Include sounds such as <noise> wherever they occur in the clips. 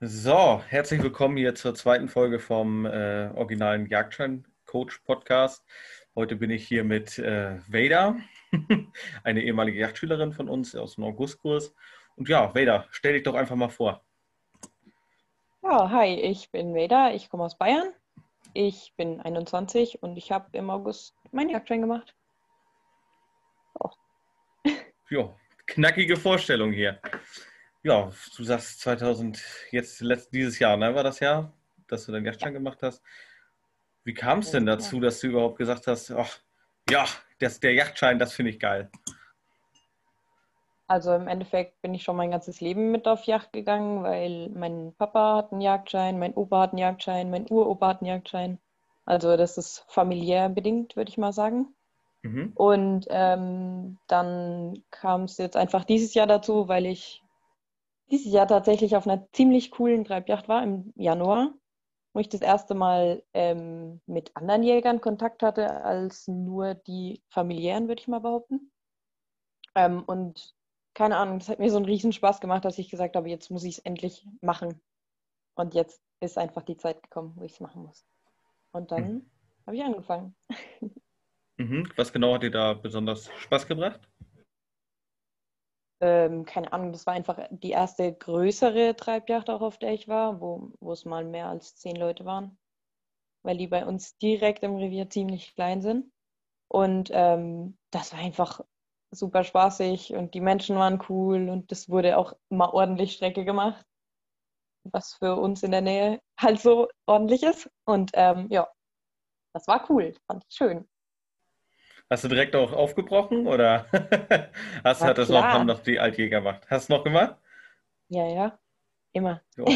So, herzlich willkommen hier zur zweiten Folge vom äh, originalen Jagdschein Coach Podcast. Heute bin ich hier mit äh, Veda, <laughs> eine ehemalige Jagdschülerin von uns aus dem Augustkurs. Und ja, Veda, stell dich doch einfach mal vor. Ja, hi, ich bin Veda, ich komme aus Bayern. Ich bin 21 und ich habe im August meinen Jagdschein gemacht. Oh. Ja, knackige Vorstellung hier. Ja, du sagst 2000, jetzt letzt, dieses Jahr, ne, war das Jahr, dass du deinen Jagdschein ja. gemacht hast. Wie kam es denn dazu, dass du überhaupt gesagt hast, ach, ja, das, der Yachtschein, das finde ich geil? Also im Endeffekt bin ich schon mein ganzes Leben mit auf Yacht gegangen, weil mein Papa hat einen Jagdschein, mein Opa hat einen Jagdschein, mein Uropa hat einen Jagdschein. Also das ist familiär bedingt, würde ich mal sagen. Mhm. Und ähm, dann kam es jetzt einfach dieses Jahr dazu, weil ich dieses Jahr tatsächlich auf einer ziemlich coolen Treibjacht war im Januar wo ich das erste Mal ähm, mit anderen Jägern Kontakt hatte, als nur die familiären, würde ich mal behaupten. Ähm, und keine Ahnung, das hat mir so einen riesen Spaß gemacht, dass ich gesagt habe, jetzt muss ich es endlich machen. Und jetzt ist einfach die Zeit gekommen, wo ich es machen muss. Und dann mhm. habe ich angefangen. <laughs> Mhm. Was genau hat dir da besonders Spaß gebracht? Ähm, keine Ahnung, das war einfach die erste größere Treibjacht auch, auf der ich war, wo, wo es mal mehr als zehn Leute waren, weil die bei uns direkt im Revier ziemlich klein sind. Und ähm, das war einfach super spaßig und die Menschen waren cool und es wurde auch immer ordentlich Strecke gemacht, was für uns in der Nähe halt so ordentlich ist. Und ähm, ja, das war cool, fand ich schön. Hast du direkt auch aufgebrochen oder <laughs> hast, hat das noch, haben noch die Altjäger gemacht? Hast du noch gemacht? Ja, ja, immer. Jo.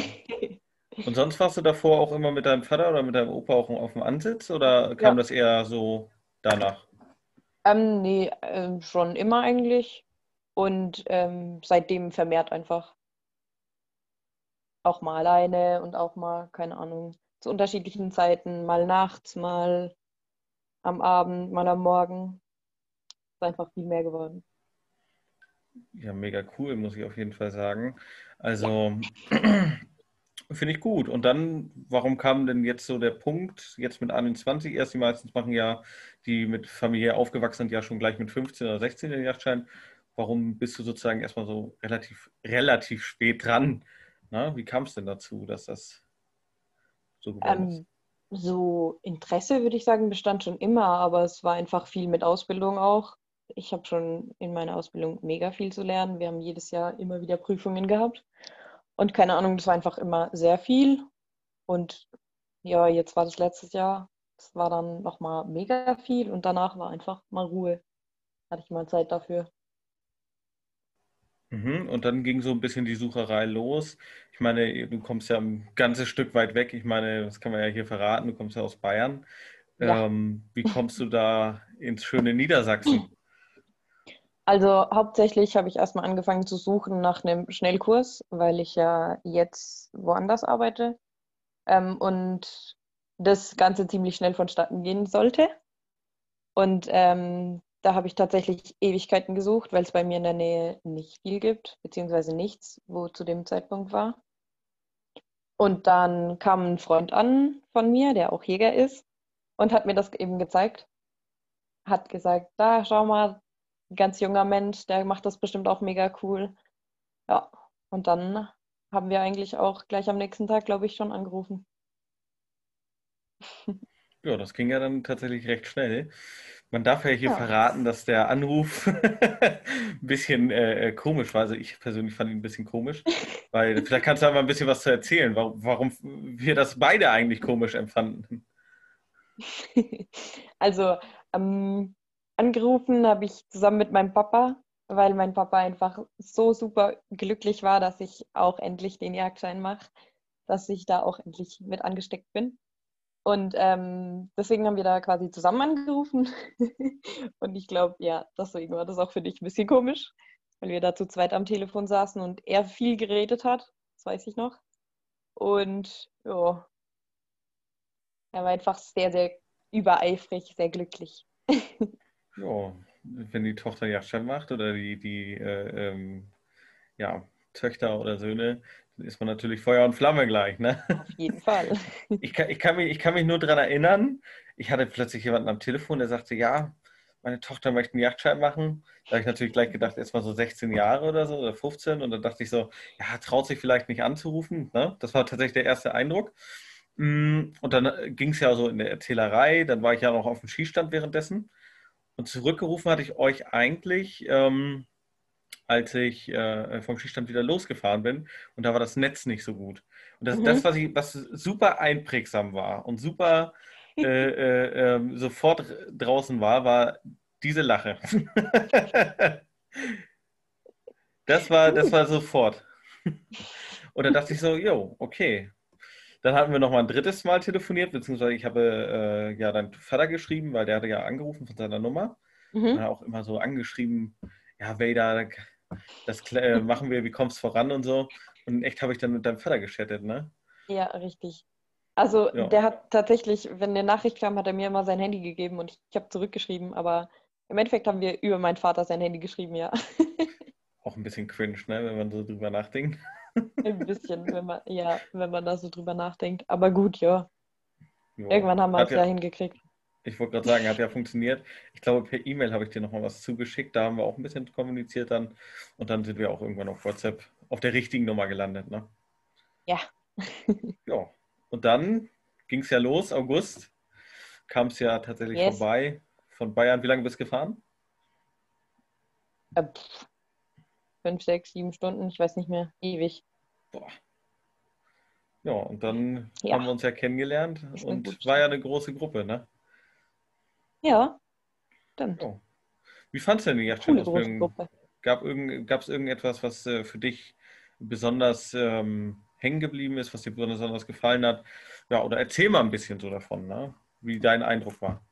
Und sonst warst du davor auch immer mit deinem Vater oder mit deinem Opa auch auf dem Ansitz oder kam ja. das eher so danach? Ähm, nee, äh, schon immer eigentlich. Und ähm, seitdem vermehrt einfach. Auch mal alleine und auch mal, keine Ahnung, zu unterschiedlichen Zeiten, mal nachts, mal am Abend, mal am Morgen. Ist einfach viel mehr geworden. Ja, mega cool, muss ich auf jeden Fall sagen. Also <clears throat> finde ich gut. Und dann, warum kam denn jetzt so der Punkt, jetzt mit 21, erst die meistens machen ja, die mit Familie aufgewachsen sind, ja schon gleich mit 15 oder 16 den Yachtschein. Warum bist du sozusagen erstmal so relativ, relativ spät dran? Na, wie kam es denn dazu, dass das so geworden ähm, ist? So Interesse, würde ich sagen, bestand schon immer, aber es war einfach viel mit Ausbildung auch. Ich habe schon in meiner Ausbildung mega viel zu lernen. Wir haben jedes Jahr immer wieder Prüfungen gehabt. Und keine Ahnung, das war einfach immer sehr viel. Und ja, jetzt war das letztes Jahr. Es war dann nochmal mega viel und danach war einfach mal Ruhe. Hatte ich mal Zeit dafür. Mhm, und dann ging so ein bisschen die Sucherei los. Ich meine, du kommst ja ein ganzes Stück weit weg. Ich meine, das kann man ja hier verraten, du kommst ja aus Bayern. Ja. Ähm, wie kommst du da ins schöne Niedersachsen? Also hauptsächlich habe ich erstmal angefangen zu suchen nach einem Schnellkurs, weil ich ja jetzt woanders arbeite ähm, und das Ganze ziemlich schnell vonstatten gehen sollte. Und ähm, da habe ich tatsächlich Ewigkeiten gesucht, weil es bei mir in der Nähe nicht viel gibt, beziehungsweise nichts, wo zu dem Zeitpunkt war. Und dann kam ein Freund an von mir, der auch Jäger ist, und hat mir das eben gezeigt. Hat gesagt, da schau mal, ganz junger Mensch, der macht das bestimmt auch mega cool. Ja, und dann haben wir eigentlich auch gleich am nächsten Tag, glaube ich, schon angerufen. Ja, das ging ja dann tatsächlich recht schnell. Man darf ja hier ja. verraten, dass der Anruf <laughs> ein bisschen äh, äh, komisch war. Also ich persönlich fand ihn ein bisschen komisch, weil vielleicht kannst du aber ein bisschen was zu erzählen, warum, warum wir das beide eigentlich komisch empfanden. <laughs> Also ähm, angerufen habe ich zusammen mit meinem Papa, weil mein Papa einfach so super glücklich war, dass ich auch endlich den Jagdschein mache, dass ich da auch endlich mit angesteckt bin. Und ähm, deswegen haben wir da quasi zusammen angerufen. <laughs> und ich glaube, ja, deswegen war das auch für dich ein bisschen komisch, weil wir da zu zweit am Telefon saßen und er viel geredet hat. Das weiß ich noch. Und ja, er war einfach sehr, sehr übereifrig, sehr glücklich. <laughs> ja, wenn die Tochter Jagdschein macht oder die, die äh, ähm, ja, Töchter oder Söhne, dann ist man natürlich Feuer und Flamme gleich, ne? Auf jeden Fall. <laughs> Ich kann, ich kann, mich, ich kann mich nur daran erinnern, ich hatte plötzlich jemanden am Telefon, der sagte, ja, meine Tochter möchte einen Yachtschein machen. Da habe ich natürlich gleich gedacht, erst mal so 16 Jahre oder so oder 15. Und dann dachte ich so, ja, traut sich vielleicht nicht anzurufen. Ne? Das war tatsächlich der erste Eindruck. Mm, und dann ging es ja so in der Erzählerei. Dann war ich ja noch auf dem Skistand währenddessen. Und zurückgerufen hatte ich euch eigentlich, ähm, als ich äh, vom Skistand wieder losgefahren bin. Und da war das Netz nicht so gut. Und das, mhm. das was, ich, was super einprägsam war und super äh, <laughs> äh, ähm, sofort draußen war, war diese Lache. <laughs> das, war, das war sofort. <laughs> Und dann dachte ich so, jo, okay. Dann hatten wir noch mal ein drittes Mal telefoniert, beziehungsweise ich habe äh, ja deinen Vater geschrieben, weil der hatte ja angerufen von seiner Nummer. Mhm. Und auch immer so angeschrieben, ja, Vader, das äh, machen wir, wie kommst du voran und so. Und in echt habe ich dann mit deinem Vater geschattet, ne? Ja, richtig. Also ja. der hat tatsächlich, wenn eine Nachricht kam, hat er mir immer sein Handy gegeben und ich, ich habe zurückgeschrieben, aber im Endeffekt haben wir über meinen Vater sein Handy geschrieben, ja. <laughs> Auch ein bisschen cringe, ne, wenn man so drüber nachdenkt. <laughs> Ein bisschen, wenn man, ja, wenn man da so drüber nachdenkt. Aber gut, ja. Jo. Irgendwann haben wir es ja, ja hingekriegt. Ich wollte gerade sagen, hat ja funktioniert. Ich glaube, per E-Mail habe ich dir nochmal was zugeschickt. Da haben wir auch ein bisschen kommuniziert dann. Und dann sind wir auch irgendwann auf WhatsApp auf der richtigen Nummer gelandet, ne? Ja. <laughs> ja. Und dann ging es ja los, August. Kam es ja tatsächlich yes. vorbei. Von Bayern, wie lange bist du gefahren? Äh, fünf, sechs, sieben Stunden, ich weiß nicht mehr. Ewig. Boah. Ja, und dann ja. haben wir uns ja kennengelernt und war ja eine große Gruppe, ne? Ja, stimmt. Oh. Wie fandest du denn die Yachtscheinausbildung? Gab es irgendetwas, was äh, für dich besonders ähm, hängen geblieben ist, was dir besonders gefallen hat? Ja, oder erzähl mal ein bisschen so davon, ne? wie dein Eindruck war.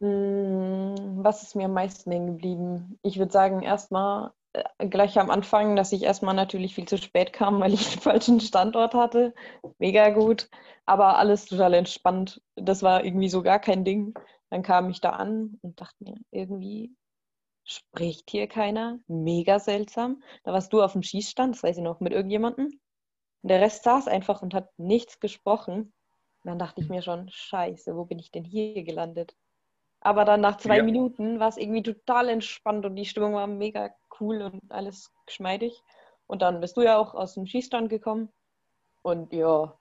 Hm, was ist mir am meisten hängen geblieben? Ich würde sagen, erstmal gleich am Anfang, dass ich erstmal natürlich viel zu spät kam, weil ich <laughs> den falschen Standort hatte. Mega gut, aber alles total entspannt. Das war irgendwie so gar kein Ding. Dann kam ich da an und dachte mir, irgendwie spricht hier keiner. Mega seltsam. Da warst du auf dem Schießstand, das weiß ich noch, mit irgendjemandem. Der Rest saß einfach und hat nichts gesprochen. Und dann dachte ich mir schon, scheiße, wo bin ich denn hier gelandet? Aber dann nach zwei ja. Minuten war es irgendwie total entspannt und die Stimmung war mega cool und alles geschmeidig. Und dann bist du ja auch aus dem Schießstand gekommen. Und ja,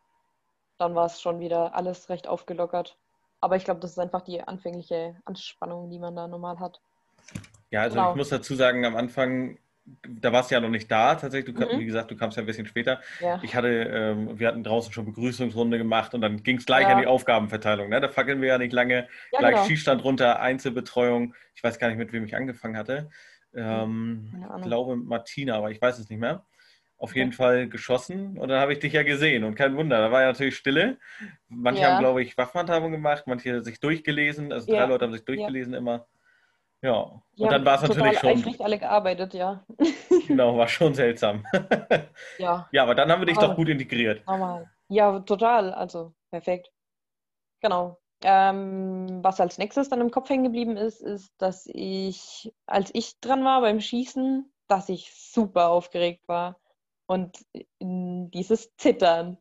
dann war es schon wieder alles recht aufgelockert. Aber ich glaube, das ist einfach die anfängliche Anspannung, die man da normal hat. Ja, also genau. ich muss dazu sagen, am Anfang, da warst du ja noch nicht da tatsächlich. Du, mhm. Wie gesagt, du kamst ja ein bisschen später. Ja. Ich hatte, ähm, wir hatten draußen schon Begrüßungsrunde gemacht und dann ging es gleich ja. an die Aufgabenverteilung. Ne? Da fackeln wir ja nicht lange. Ja, gleich genau. Schießstand runter, Einzelbetreuung. Ich weiß gar nicht, mit wem ich angefangen hatte. Ähm, ich glaube Martina, aber ich weiß es nicht mehr. Auf jeden Fall geschossen und dann habe ich dich ja gesehen und kein Wunder, da war ja natürlich Stille. Manche haben, glaube ich, Waffenhandhabung gemacht, manche sich durchgelesen, also drei Leute haben sich durchgelesen immer. Ja, und ja, dann war es natürlich schon. Eifrig alle gearbeitet, ja. <laughs> genau, war schon seltsam. <laughs> ja. Ja, aber dann haben wir dich aber doch gut integriert. Normal. Ja, total, also perfekt. Genau. Ähm, was als nächstes dann im Kopf hängen geblieben ist, ist, dass ich, als ich dran war beim Schießen, dass ich super aufgeregt war und dieses Zittern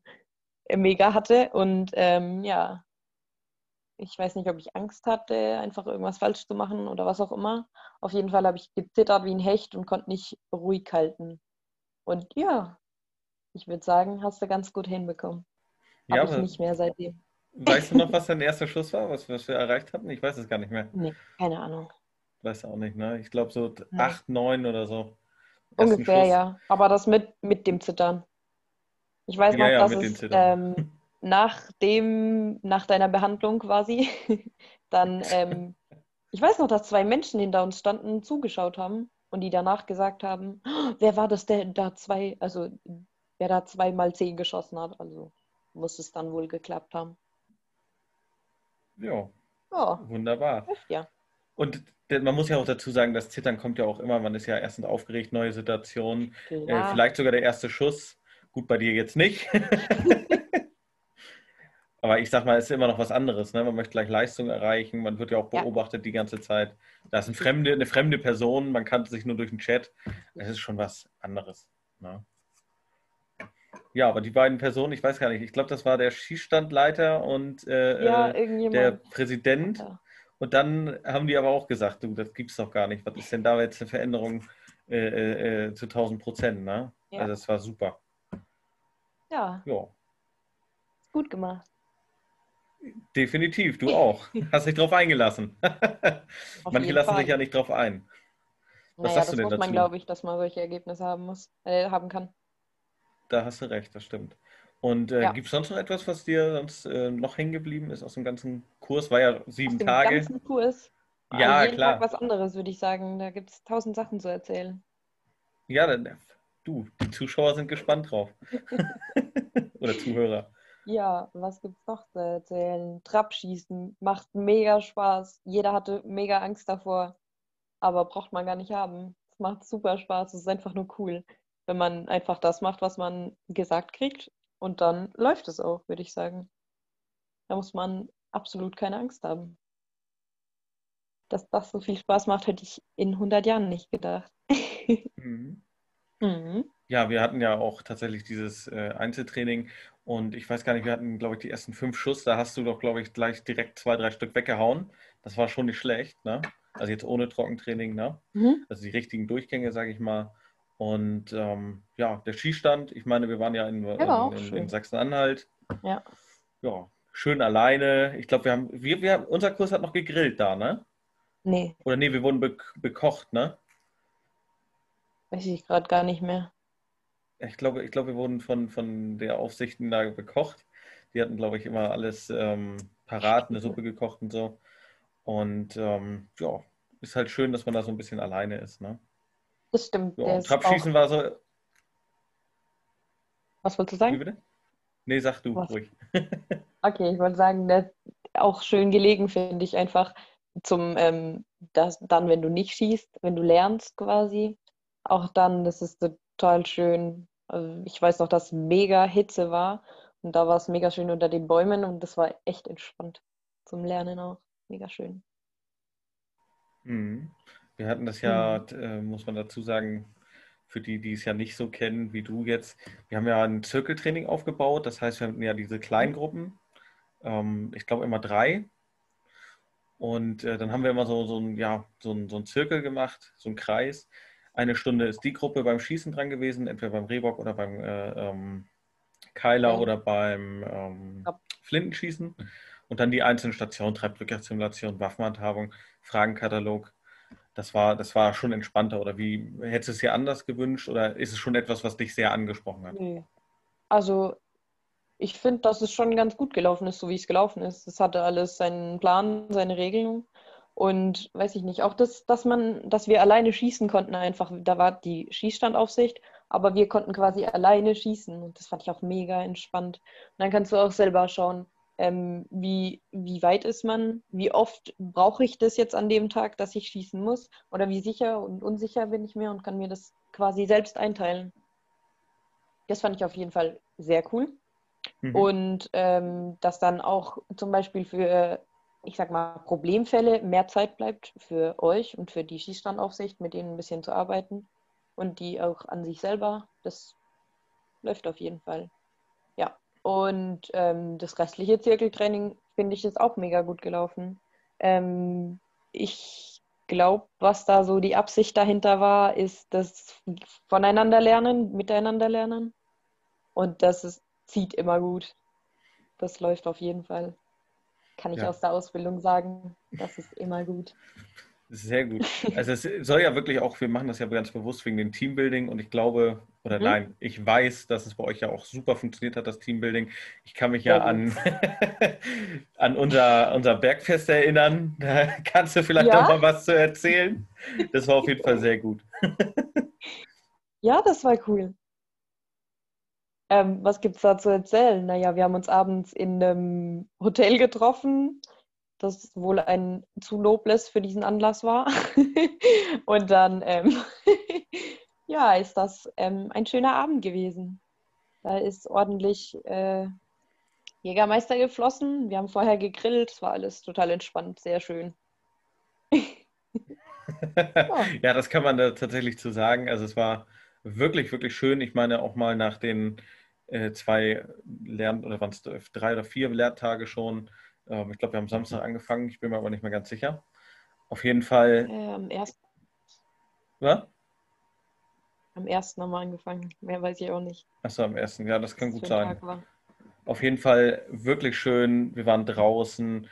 mega hatte und ähm, ja, ich weiß nicht, ob ich Angst hatte, einfach irgendwas falsch zu machen oder was auch immer. Auf jeden Fall habe ich gezittert wie ein Hecht und konnte nicht ruhig halten. Und ja, ich würde sagen, hast du ganz gut hinbekommen. Ja, aber ich nicht mehr seitdem. Weißt du noch, was dein erster Schuss war, was, was wir erreicht hatten? Ich weiß es gar nicht mehr. Nee, keine Ahnung. Weiß auch nicht, ne? Ich glaube so nee. 8, 9 oder so. Ungefähr, ja. Aber das mit, mit dem Zittern. Ich weiß noch, ja, ja, dass es ähm, <laughs> nach dem, nach deiner Behandlung quasi, <laughs> dann, ähm, ich weiß noch, dass zwei Menschen hinter uns standen, zugeschaut haben und die danach gesagt haben, oh, wer war das, der da zwei, also wer da zweimal zehn geschossen hat, also muss es dann wohl geklappt haben. Ja. Oh. Wunderbar. Ja. Und man muss ja auch dazu sagen, das Zittern kommt ja auch immer, man ist ja erstens aufgeregt, neue Situationen, äh, vielleicht sogar der erste Schuss. Gut, bei dir jetzt nicht. <laughs> Aber ich sag mal, es ist immer noch was anderes. Ne? Man möchte gleich Leistung erreichen. Man wird ja auch beobachtet ja. die ganze Zeit. Da ist eine fremde, eine fremde Person, man kannte sich nur durch den Chat. Das ist schon was anderes. Ne? Ja, aber die beiden Personen, ich weiß gar nicht, ich glaube, das war der Schießstandleiter und äh, Ja, äh, der irgendjemand. Präsident. Ja. Und dann haben die aber auch gesagt, du, das gibt's doch gar nicht. Was ist denn da jetzt eine Veränderung äh, äh, äh, zu 1000 Prozent? Ne? Ja. Also das war super. ja, Ja, gut gemacht. definitiv. Du auch. <laughs> Hast dich drauf eingelassen. Manche lassen Fall. sich ja nicht drauf ein. Was naja, sagst du das denn muss dazu? man, glaube ich, dass man solche Ergebnisse haben muss, äh, haben kann. Da hast du recht, das stimmt. Und äh, Ja. gibt es sonst noch etwas, was dir sonst äh, noch hängen geblieben ist aus dem ganzen Kurs? War ja sieben Aus dem Tage. ganzen Kurs. Ja, jeden klar. Tag was anderes, würde ich sagen. Da gibt es tausend Sachen zu erzählen. Ja, dann, du, die Zuschauer sind gespannt drauf. <laughs> Oder Zuhörer. Ja, was gibt's noch zu erzählen? Trapschießen macht mega Spaß. Jeder hatte mega Angst davor, aber braucht man gar nicht haben. Es macht super Spaß. Es ist einfach nur cool, wenn man einfach das macht, was man gesagt kriegt und dann läuft es auch, würde ich sagen. Da muss man absolut keine Angst haben. Dass das so viel Spaß macht, hätte ich in 100 Jahren nicht gedacht. <laughs> Mhm. Mhm. Ja, wir hatten ja auch tatsächlich dieses äh, Einzeltraining und ich weiß gar nicht, wir hatten, glaube ich, die ersten fünf Schuss. Da hast du doch, glaube ich, gleich direkt zwei, drei Stück weggehauen. Das war schon nicht schlecht, ne? Also jetzt ohne Trockentraining, ne? Mhm. Also die richtigen Durchgänge, sage ich mal. Und ähm, ja, der Skistand, ich meine, wir waren ja in, in, in, in Sachsen-Anhalt. Ja. Ja, schön alleine. Ich glaube, wir haben, wir, wir, unser Kurs hat noch gegrillt da, ne? Nee, Oder nee, wir wurden be bekocht, ne? weiß ich gerade gar nicht mehr. Ich glaube, ich glaube, wir wurden von, von der Aufsichten da bekocht. Die hatten, glaube ich, immer alles ähm, parat, eine Suppe gekocht und so. Und ähm, ja, ist halt schön, dass man da so ein bisschen alleine ist. Ne? Das stimmt. Der und Trapschießen war so. was wolltest du Wie sagen? bitte? Nee, sag du Was? ruhig. <laughs> Okay, ich wollte sagen, der ist auch schön gelegen, finde ich einfach zum, ähm, das, dann, wenn du nicht schießt, wenn du lernst quasi, auch dann, das ist total schön. Also ich weiß noch, dass mega Hitze war und da war es mega schön unter den Bäumen und das war echt entspannt zum Lernen auch. Mega schön. Mhm. Wir hatten das ja, äh, muss man dazu sagen, für die, die es ja nicht so kennen wie du jetzt, wir haben ja ein Zirkeltraining aufgebaut. Das heißt, wir hatten ja diese Kleingruppen, ähm, ich glaube immer drei. Und äh, dann haben wir immer so, so, ein, ja, so, ein, so einen Zirkel gemacht, so einen Kreis. Eine Stunde ist die Gruppe beim Schießen dran gewesen, entweder beim Rehbock oder beim äh, ähm, Keiler oder beim ähm. Flintenschießen. Und dann die einzelnen Stationen, Treibdrückersimulation, Waffenhandhabung, Fragenkatalog. Das war, das war schon entspannter. Oder wie hättest du es dir anders gewünscht? Oder ist es schon etwas, was dich sehr angesprochen hat? Nee. Also, ich finde, dass es schon ganz gut gelaufen ist, so wie es gelaufen ist. Es hatte alles seinen Plan, seine Regeln. Und weiß ich nicht, auch das, dass man, dass wir alleine schießen konnten einfach. Da war die Schießstandaufsicht, aber wir konnten quasi alleine schießen. Und das fand ich auch mega entspannt. Und dann kannst du auch selber schauen, ähm, wie, wie weit ist man, wie oft brauche ich das jetzt an dem Tag, dass ich schießen muss, oder wie sicher und unsicher bin ich mir und kann mir das quasi selbst einteilen. Das fand ich auf jeden Fall sehr cool. Mhm. Und ähm, dass dann auch zum Beispiel für, ich sag mal, Problemfälle mehr Zeit bleibt für euch und für die Schießstandaufsicht, mit denen ein bisschen zu arbeiten und die auch an sich selber. Das läuft auf jeden Fall. Und ähm, das restliche Zirkeltraining finde ich ist auch mega gut gelaufen. Ähm, ich glaube, was da so die Absicht dahinter war, ist das Voneinander lernen, miteinander lernen. Und das ist, zieht immer gut. Das läuft auf jeden Fall. Kann ich Ja. aus der Ausbildung sagen. Das ist immer gut. Sehr gut. <laughs> Also es soll ja wirklich auch, wir machen das ja ganz bewusst wegen dem Teambuilding und ich glaube, oder Mhm. nein, ich weiß, dass es bei euch ja auch super funktioniert hat, das Teambuilding. Ich kann mich ja Sehr an, <laughs> an unser, unser Bergfest erinnern. Da <laughs> kannst du vielleicht Ja? noch mal was zu erzählen. Das war auf jeden Fall sehr gut. Ja, das war cool. Ähm, was gibt es da zu erzählen? Naja, wir haben uns abends in einem Hotel getroffen, das wohl ein zu nobles für diesen Anlass war. <laughs> Und dann, ähm, <laughs> ja, ist das ähm, ein schöner Abend gewesen. Da ist ordentlich äh, Jägermeister geflossen. Wir haben vorher gegrillt. Es war alles total entspannt, sehr schön. <laughs> Ja, das kann man da tatsächlich zu sagen. Also es war wirklich, wirklich schön. Ich meine auch mal nach den äh, zwei Lern- oder waren es drei oder vier Lehrtage schon. Ähm, ich glaube, wir haben Samstag angefangen, ich bin mir aber nicht mehr ganz sicher. Auf jeden Fall. Äh, am ersten. Was? Am ersten haben wir angefangen. Mehr weiß ich auch nicht. Achso, am ersten. Ja, das kann was gut sein. Auf jeden Fall wirklich schön. Wir waren draußen.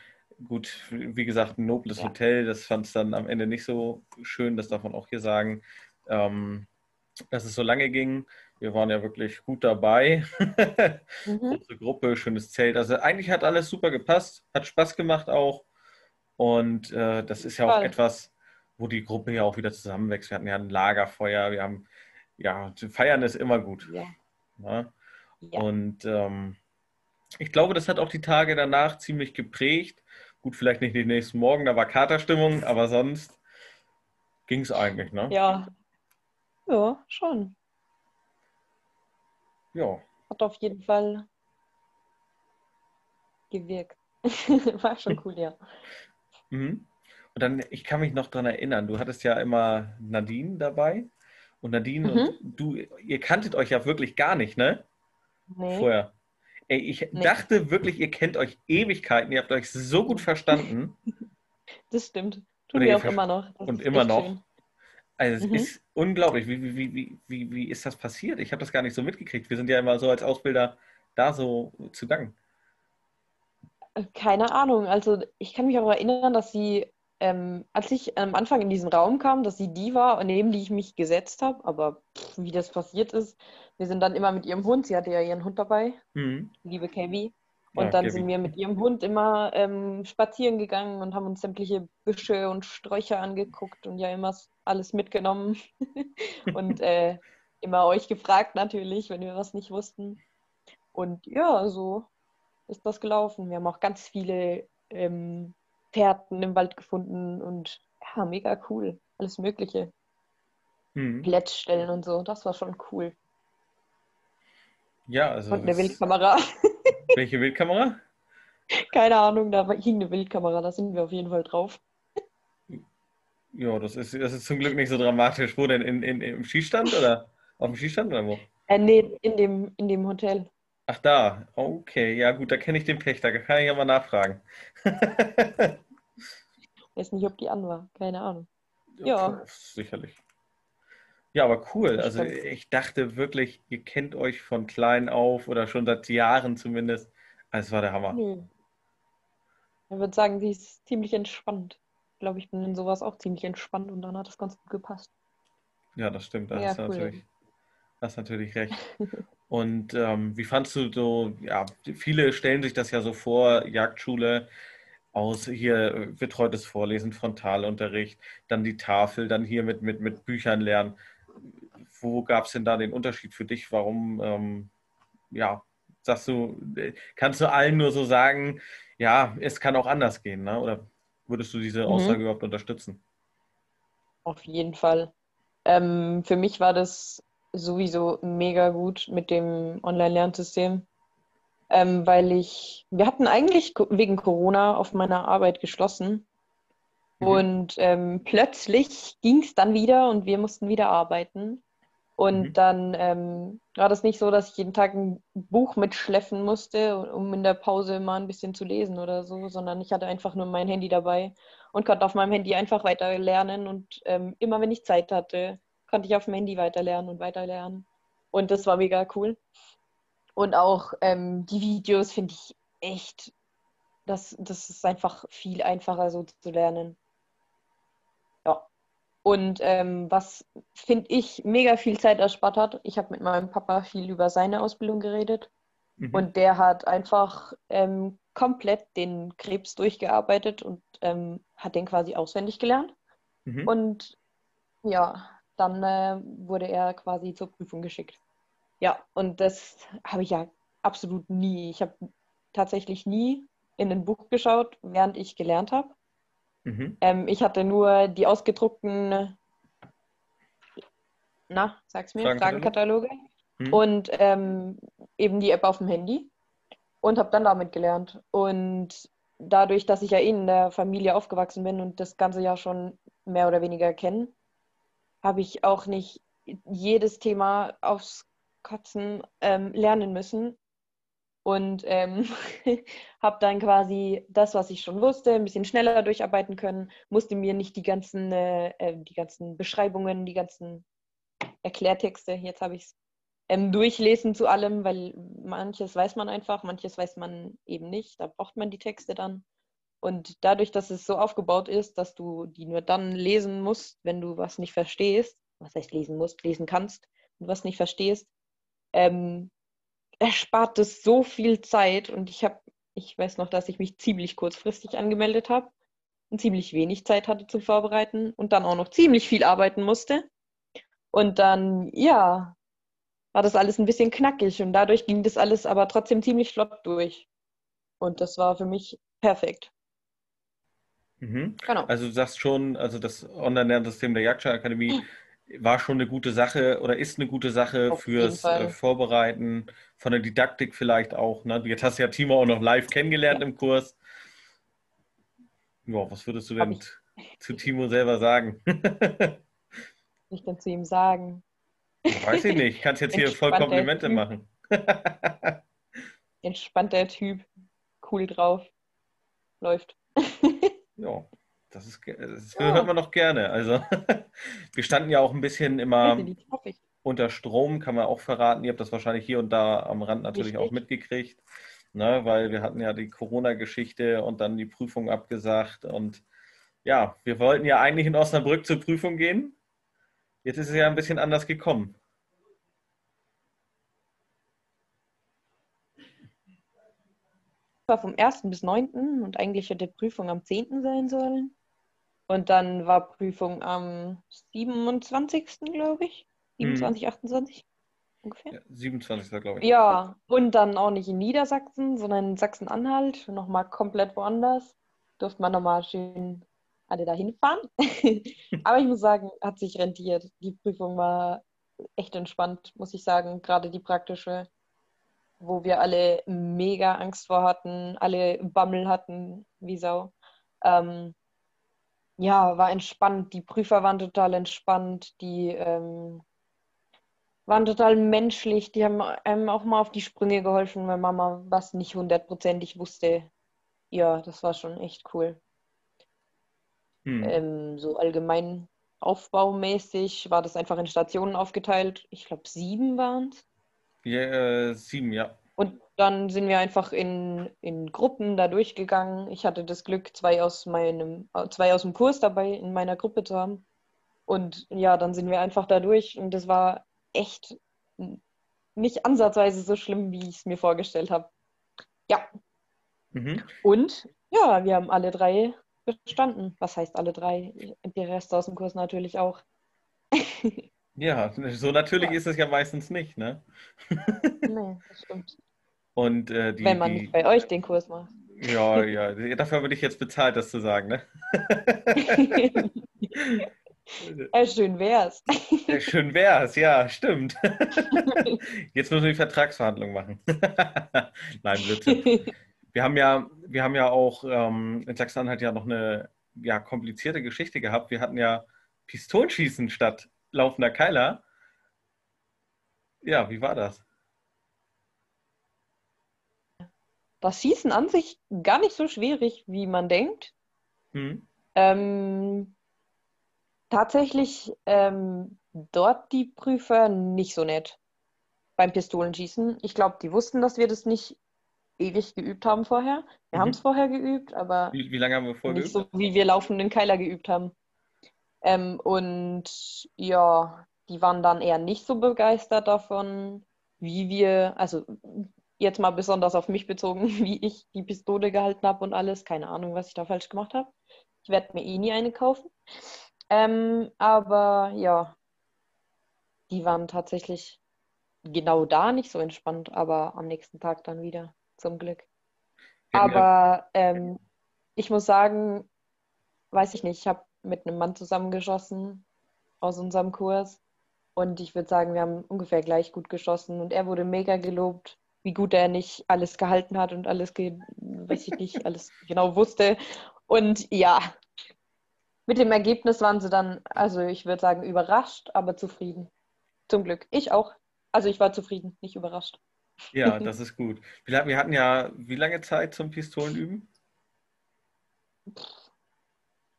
Gut, wie gesagt, ein nobles Ja. Hotel. Das fand es dann am Ende nicht so schön. Das darf man auch hier sagen, ähm, dass es so lange ging. Wir waren ja wirklich gut dabei. Mhm. <laughs> Unsere Gruppe, schönes Zelt. Also eigentlich hat alles super gepasst. Hat Spaß gemacht auch. Und äh, das ist ja auch Voll. etwas, wo die Gruppe ja auch wieder zusammenwächst. Wir hatten ja ein Lagerfeuer. Wir haben, ja, feiern ist immer gut. Ja. Ne? ja. Und ähm, ich glaube, das hat auch die Tage danach ziemlich geprägt. Gut, vielleicht nicht den nächsten Morgen, da war Katerstimmung, aber sonst ging es eigentlich, ne? ja. Ja, schon. Ja. Hat auf jeden Fall gewirkt. <laughs> War schon cool, ja. Mhm. Und dann, ich kann mich noch daran erinnern, du hattest ja immer Nadine dabei. Und Nadine Mhm. und du, ihr kanntet euch ja wirklich gar nicht, ne? Nee. Vorher. Ey, ich Nee. dachte wirklich, ihr kennt euch Ewigkeiten, ihr habt euch so gut verstanden. <laughs> Das stimmt. Tun ihr wir auch immer noch. Das und immer noch. schön. Also es Mhm. ist unglaublich. Wie, wie, wie, wie, wie, ist das passiert? Ich habe das gar nicht so mitgekriegt. Wir sind ja immer so als Ausbilder da so zugange. Keine Ahnung. Also ich kann mich auch erinnern, dass sie, ähm, als ich am Anfang in diesen Raum kam, dass sie die war, neben die ich mich gesetzt habe. Aber pff, wie das passiert ist, wir sind dann immer mit ihrem Hund, sie hatte ja ihren Hund dabei, Mhm. liebe Kevin. Und Ja, dann Gabi. sind wir mit ihrem Hund immer ähm, spazieren gegangen und haben uns sämtliche Büsche und Sträucher angeguckt und ja immer alles mitgenommen. <laughs> und äh, immer euch gefragt natürlich, wenn wir was nicht wussten. Und ja, so ist das gelaufen. Wir haben auch ganz viele ähm, Fährten im Wald gefunden und ja, mega cool. Alles Mögliche. Mhm. Plätzstellen und so, das war schon cool. Ja, also Und eine Wildkamera. <laughs> welche Bildkamera? Keine Ahnung, da hing eine Wildkamera, da sind wir auf jeden Fall drauf. Ja, das ist, das ist zum Glück nicht so dramatisch. Wo denn? In, in, Im Schießstand oder? Auf dem Schießstand oder wo? Äh, nee, in dem, in dem Hotel. Ach da, okay, ja gut, da kenne ich den Pächter, da kann ich ja mal nachfragen. <laughs> Weiß nicht, ob die an war, keine Ahnung. Ja. Pf, Sicherlich. Ja, aber cool. Also ich dachte wirklich, ihr kennt euch von klein auf oder schon seit Jahren zumindest. Also, Es war der Hammer. Nö. Ich würde sagen, sie ist ziemlich entspannt. Ich glaube, ich bin in sowas auch ziemlich entspannt und dann hat das ganz gut gepasst. Ja, das stimmt, da Ja, hast cool. natürlich, hast natürlich recht. <laughs> Und ähm, wie fandst du so, ja, viele stellen sich das ja so vor, Jagdschule aus hier äh, betreutes Vorlesen, Frontalunterricht, dann die Tafel, dann hier mit, mit, mit Büchern lernen. Wo gab es denn da den Unterschied für dich? Warum, ähm, ja, sagst du, äh, kannst du allen nur so sagen, ja, es kann auch anders gehen, ne? Oder würdest du diese Mhm. Aussage überhaupt unterstützen? Auf jeden Fall. Ähm, für mich war das sowieso mega gut mit dem Online-Lernsystem, ähm, weil ich, wir hatten eigentlich wegen Corona auf meiner Arbeit geschlossen Mhm. Und ähm, plötzlich ging es dann wieder und wir mussten wieder arbeiten. Und Mhm. dann ähm, war das nicht so, dass ich jeden Tag ein Buch mitschleppen musste, um in der Pause mal ein bisschen zu lesen oder so, sondern ich hatte einfach nur mein Handy dabei und konnte auf meinem Handy einfach weiter lernen. Und ähm, immer wenn ich Zeit hatte, konnte ich auf dem Handy weiter lernen und weiter lernen. Und das war mega cool. Und auch ähm, die Videos finde ich echt, das, das ist einfach viel einfacher so zu lernen. Und ähm, was, finde ich, mega viel Zeit erspart hat, ich habe mit meinem Papa viel über seine Ausbildung geredet. Mhm. Und der hat einfach ähm, komplett den Krebs durchgearbeitet und ähm, hat den quasi auswendig gelernt. Mhm. Und ja, dann äh, wurde er quasi zur Prüfung geschickt. Ja, und das habe ich ja absolut nie. Ich habe tatsächlich nie in ein Buch geschaut, während ich gelernt habe. Mhm. Ähm, ich hatte nur die ausgedruckten, na, sag's mir, Fragenkataloge? Fragenkataloge Mhm. und ähm, eben die App auf dem Handy und habe dann damit gelernt. Und dadurch, dass ich ja eh in der Familie aufgewachsen bin und das ganze Jahr schon mehr oder weniger kenne, habe ich auch nicht jedes Thema aufs Kotzen ähm, lernen müssen. Und ähm, <laughs> habe dann quasi das, was ich schon wusste, ein bisschen schneller durcharbeiten können, musste mir nicht die ganzen, äh, äh die ganzen Beschreibungen, die ganzen Erklärtexte, jetzt habe ich es, ähm, durchlesen zu allem, weil manches weiß man einfach, manches weiß man eben nicht. Da braucht man die Texte dann. Und dadurch, dass es so aufgebaut ist, dass du die nur dann lesen musst, wenn du was nicht verstehst, was heißt lesen musst, lesen kannst und was nicht verstehst, ähm, erspart es so viel Zeit. Und ich habe, ich weiß noch, dass ich mich ziemlich kurzfristig angemeldet habe und ziemlich wenig Zeit hatte zu vorbereiten und dann auch noch ziemlich viel arbeiten musste. Und dann, ja, war das alles ein bisschen knackig und dadurch ging das alles aber trotzdem ziemlich flott durch. Und das war für mich perfekt. Mhm. Genau. Also du sagst schon, also das Online-Lernsystem der Jagdscheinakademie <laughs> war schon eine gute Sache oder ist eine gute Sache Auf fürs äh, Vorbereiten von der Didaktik vielleicht auch. Ne? Jetzt hast du ja Timo auch noch live kennengelernt ja. im Kurs. Ja, was würdest du denn zu Timo selber sagen? <laughs> ich denn zu ihm sagen? Weiß ich nicht. Kannst jetzt hier voll Komplimente machen. <laughs> Entspannter Typ. Cool drauf. Läuft. <laughs> ja, das, ist, das ja. hört man doch gerne. Also, <laughs> wir standen ja auch ein bisschen immer unter Strom, kann man auch verraten. Ihr habt das wahrscheinlich hier und da am Rand natürlich Richtig. auch mitgekriegt. Ne, weil wir hatten ja die Corona-Geschichte und dann die Prüfung abgesagt. Und ja, wir wollten ja eigentlich in Osnabrück zur Prüfung gehen. Jetzt ist es ja ein bisschen anders gekommen. war vom 1. bis 9. und eigentlich hätte Prüfung am 10. sein sollen. Und dann war Prüfung am 27. glaube ich. 27, hm. 28 ungefähr. Ja, 27. glaube ich. Ja, und dann auch nicht in Niedersachsen, sondern in Sachsen-Anhalt, nochmal komplett woanders. Durfte man nochmal schön alle dahin fahren. <laughs> Aber ich muss sagen, hat sich rentiert. Die Prüfung war echt entspannt, muss ich sagen. Gerade die praktische, wo wir alle mega Angst vor hatten, alle Bammel hatten, wie Sau. Ähm, ja, war entspannt. Die Prüfer waren total entspannt. Die ähm, waren total menschlich. Die haben einem auch mal auf die Sprünge geholfen, wenn Mama was nicht hundertprozentig wusste. Ja, das war schon echt cool. Hm. Ähm, so allgemein aufbaumäßig war das einfach in Stationen aufgeteilt. Ich glaube, sieben waren es. Ja, äh, sieben, ja. Und dann sind wir einfach in, in Gruppen da durchgegangen. Ich hatte das Glück, zwei aus meinem, zwei aus dem Kurs dabei in meiner Gruppe zu haben. Und ja, dann sind wir einfach da durch und das war echt nicht ansatzweise so schlimm, wie ich es mir vorgestellt habe. Ja. Mhm. Und ja, wir haben alle drei bestanden. Was heißt alle drei? Die Reste aus dem Kurs natürlich auch. <laughs> ja, so natürlich ja. ist es ja meistens nicht, ne? nee, das stimmt. Und, äh, die, Wenn man die, nicht bei euch den Kurs macht. Ja, ja, dafür bin ich jetzt bezahlt, das zu sagen, ne? <laughs> Ja, schön wär's. Ja, schön wär's, ja, stimmt. <laughs> Jetzt müssen wir die Vertragsverhandlung machen. <laughs> Nein, bitte wir haben ja, wir haben ja auch ähm, in Sachsen-Anhalt ja noch eine ja, komplizierte Geschichte gehabt. Wir hatten ja Pistolenschießen statt laufender Keiler. Ja, wie war das? Das Schießen an sich gar nicht so schwierig, wie man denkt. Hm. Ähm, tatsächlich ähm, dort die Prüfer nicht so nett beim Pistolenschießen. Ich glaube, die wussten, dass wir das nicht ewig geübt haben vorher. Wir mhm. haben es vorher geübt, aber wie, wie, lange haben wir vorher nicht geübt? so, wie wir laufenden Keiler geübt haben. Ähm, und ja, die waren dann eher nicht so begeistert davon, wie wir, also jetzt mal besonders auf mich bezogen, <laughs> wie ich die Pistole gehalten habe und alles. Keine Ahnung, was ich da falsch gemacht habe. Ich werde mir eh nie eine kaufen. Ähm, aber ja, die waren tatsächlich genau da nicht so entspannt, aber am nächsten Tag dann wieder zum Glück. Aber ähm, ich muss sagen, weiß ich nicht, ich habe mit einem Mann zusammengeschossen aus unserem Kurs und ich würde sagen, wir haben ungefähr gleich gut geschossen und er wurde mega gelobt, wie gut er nicht alles gehalten hat und alles, weiß ich nicht, alles genau wusste. Und ja, mit dem Ergebnis waren sie dann, also ich würde sagen, überrascht, aber zufrieden. Zum Glück. Ich auch. Also ich war zufrieden, nicht überrascht. Ja, <laughs> das ist gut. Wir wir hatten ja wie lange Zeit zum Pistolenüben?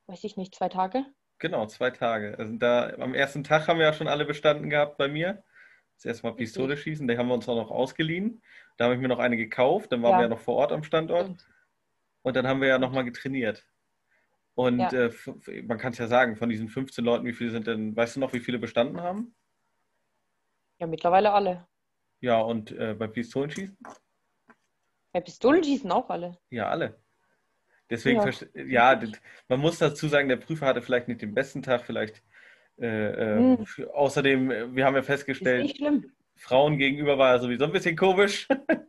Weiß ich nicht, zwei Tage? Genau, zwei Tage. Also da, am ersten Tag haben wir ja schon alle bestanden gehabt bei mir. Das erste Mal Pistole schießen, die haben wir uns auch noch ausgeliehen. Da habe ich mir noch eine gekauft, dann waren Ja. wir ja noch vor Ort am Standort. Und dann haben wir ja nochmal getrainiert. Und Ja. äh, man kann es ja sagen, von diesen 15 Leuten, wie viele sind denn, weißt du noch, wie viele bestanden haben? Ja, mittlerweile alle. Ja, und äh, beim Pistolenschießen? Bei Pistolenschießen auch alle. Ja, alle. Deswegen, Ja. ja, das, man muss dazu sagen, der Prüfer hatte vielleicht nicht den besten Tag, vielleicht. Äh, äh, Hm. Außerdem, äh, wir haben ja Ist festgestellt. Frauen gegenüber war er sowieso ein bisschen komisch. <laughs>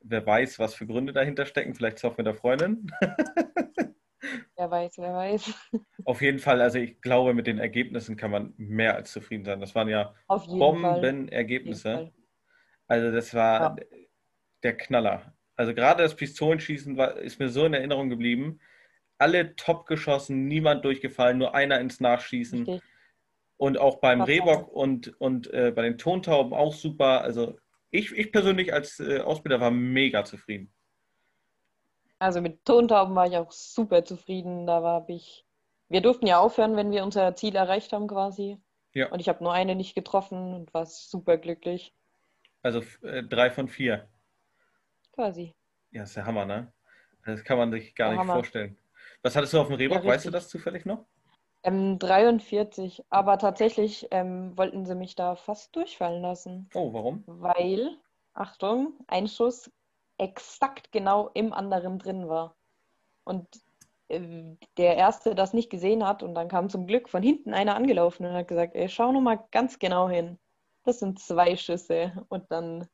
Wer weiß, was für Gründe dahinter stecken, vielleicht auch mit der Freundin. <laughs> Wer weiß, wer weiß. Auf jeden Fall, also ich glaube, mit den Ergebnissen kann man mehr als zufrieden sein. Das waren ja Bombenergebnisse. Also das war Ja. der Knaller. Also gerade das Pistolenschießen war, ist mir so in Erinnerung geblieben. Alle top geschossen, niemand durchgefallen, nur einer ins Nachschießen. Richtig. Und auch beim toll. Rehbock und, und äh, bei den Tontauben auch super. Also ich, ich persönlich als äh, Ausbilder war mega zufrieden. Also mit Tontauben war ich auch super zufrieden. Da war ich. Wir durften ja aufhören, wenn wir unser Ziel erreicht haben, quasi. Ja. Und ich habe nur eine nicht getroffen und war super glücklich. Also äh, drei von vier. Quasi. Ja, ist der Hammer, ne? Das kann man sich gar Der nicht Hammer. vorstellen. Was hattest du auf dem Rehbock? Ja, weißt du das zufällig noch? Ähm, 43. Aber tatsächlich ähm, wollten sie mich da fast durchfallen lassen. Oh, warum? Weil, Achtung, ein Schuss exakt genau im anderen drin war. Und äh, der Erste das nicht gesehen hat und dann kam zum Glück von hinten einer angelaufen und hat gesagt, ey, schau noch mal ganz genau hin. Das sind zwei Schüsse. Und dann,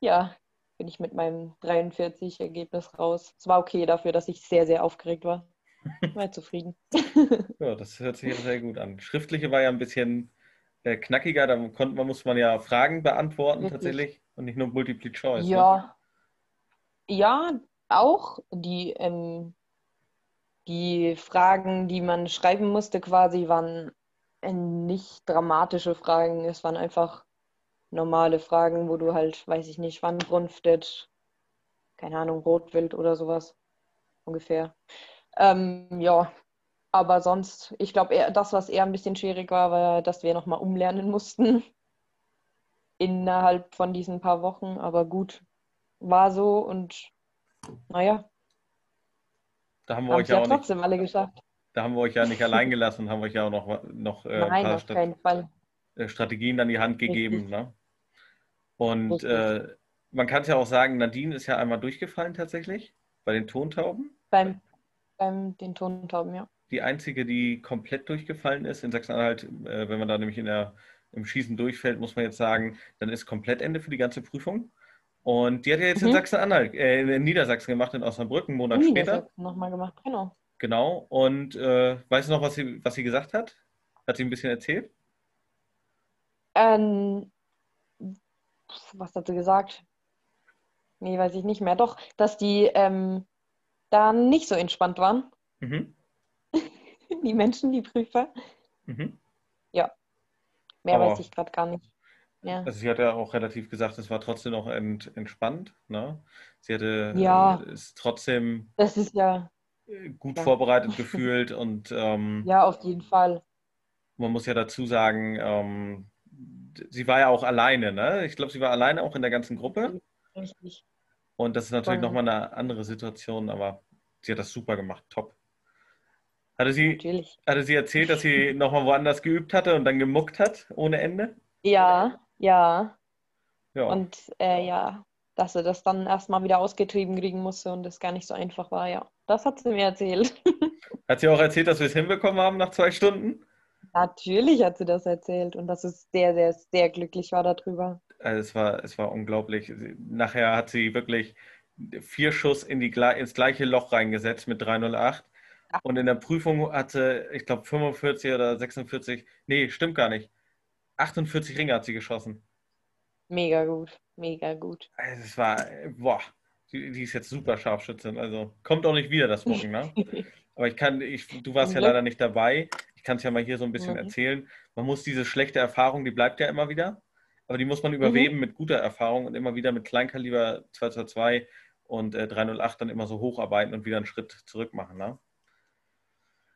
ja, bin ich mit meinem 43-Ergebnis raus. Es war okay dafür, dass ich sehr, sehr aufgeregt war. War zufrieden. <laughs> Ja, das hört sich ja sehr gut an. Schriftliche war ja ein bisschen äh, knackiger, da konnte man, muss man ja Fragen beantworten Richtig. tatsächlich und nicht nur Multiple Choice. Ne? Ja, ja, auch die, ähm, die Fragen, die man schreiben musste, quasi, waren äh, nicht dramatische Fragen. Es waren einfach normale Fragen, wo du halt, weiß ich nicht, wann brunftet, keine Ahnung, Rotwild oder sowas ungefähr. Ähm, ja, aber sonst, ich glaube, eher das, was eher ein bisschen schwierig war, war, dass wir nochmal umlernen mussten <laughs> innerhalb von diesen paar Wochen. Aber gut, war so und naja, Da haben wir euch ja auch nicht, trotzdem alle geschafft. da haben wir euch ja nicht allein gelassen haben euch ja auch noch, noch äh, ein Nein, auf Stat keinen Fall. Äh, Strategien an die Hand gegeben. Ne? Und äh, man kann es ja auch sagen, Nadine ist ja einmal durchgefallen tatsächlich bei den Tontauben. Beim, beim den Tontauben, ja. die einzige, die komplett durchgefallen ist in Sachsen-Anhalt, äh, wenn man da nämlich in der, im Schießen durchfällt, muss man jetzt sagen, dann ist komplett Ende für die ganze Prüfung. Und die hat ja jetzt in Mhm. Sachsen-Anhalt, äh, in Niedersachsen gemacht, in Osnabrück, einen Monat später. Nochmal gemacht, genau. Genau. Und äh, weißt du noch, was sie, was sie gesagt hat? Hat sie ein bisschen erzählt? Ähm, was hat sie gesagt? Nee, weiß ich nicht mehr. Doch, dass die ähm, da nicht so entspannt waren, Mhm. <laughs> die Menschen, die Prüfer. Mhm. Mehr Aber- weiß ich gerade gar nicht. Ja. Also sie hat ja auch relativ gesagt, es war trotzdem noch ent, entspannt. Ne? Sie hatte Ja. äh, ist trotzdem Das ist ja, gut Klar. vorbereitet <laughs> gefühlt und ähm, ja, auf jeden Fall. Man muss ja dazu sagen, ähm, sie war ja auch alleine, ne? Ich glaube, sie war alleine auch in der ganzen Gruppe. Richtig. Und das ist natürlich Voll. nochmal eine andere Situation, aber sie hat das super gemacht, top. Hatte sie, Natürlich. hatte sie erzählt, dass sie nochmal woanders geübt hatte und dann gemuckt hat ohne Ende? Ja, ja. Ja, Und äh, ja, dass sie das dann erstmal wieder ausgetrieben kriegen musste und das gar nicht so einfach war, ja. Das hat sie mir erzählt. <laughs> hat sie auch erzählt, dass wir es hinbekommen haben nach zwei Stunden? Natürlich hat sie das erzählt und dass es sehr, sehr, sehr glücklich war darüber. Also es war, es war unglaublich. Nachher hat sie wirklich vier Schuss in die, ins gleiche Loch reingesetzt mit 308. Ach. Und in der Prüfung hatte, ich glaube, 45 oder 46, nee, stimmt gar nicht. 48 Ringe hat sie geschossen. Mega gut, mega gut. Also es war, boah, die, die ist jetzt super Scharfschützin. Also kommt auch nicht wieder das Mucken, ne? <laughs> Aber ich kann, ich, du warst ja leider nicht dabei. Ich kann es ja mal hier so ein bisschen Mhm. erzählen. Man muss diese schlechte Erfahrung, die bleibt ja immer wieder. aber die muss man überweben mhm. mit guter Erfahrung und immer wieder mit Kleinkaliber 222 und äh, 308 dann immer so hocharbeiten und wieder einen Schritt zurück machen. Ne?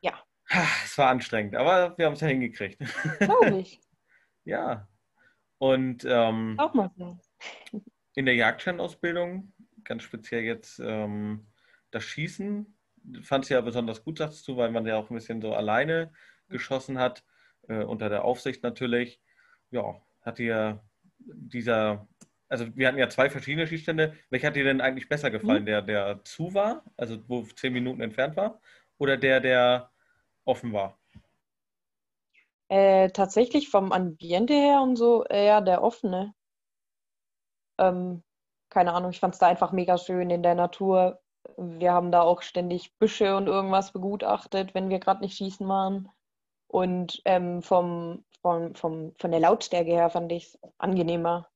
Ja. Es war anstrengend, aber wir haben es ja hingekriegt. Glaube ich. <laughs> ja. Und ähm, auch mal so. in der Jagdscheinausbildung, ganz speziell jetzt ähm, das Schießen, fand es ja besonders gut, sagst du, weil man ja auch ein bisschen so alleine geschossen hat, äh, unter der Aufsicht natürlich. Ja, hat dir dieser, also wir hatten ja zwei verschiedene Schießstände. Welcher hat dir denn eigentlich besser gefallen? Mhm. Der, der zu war, also wo zehn Minuten entfernt war, oder der, der offen war? Äh, tatsächlich vom Ambiente her und so eher der offene. Ähm, keine Ahnung, ich fand es da einfach mega schön in der Natur. Wir haben da auch ständig Büsche und irgendwas begutachtet, wenn wir gerade nicht schießen waren. Und ähm, vom, vom, vom, von der Lautstärke her fand ich es angenehmer.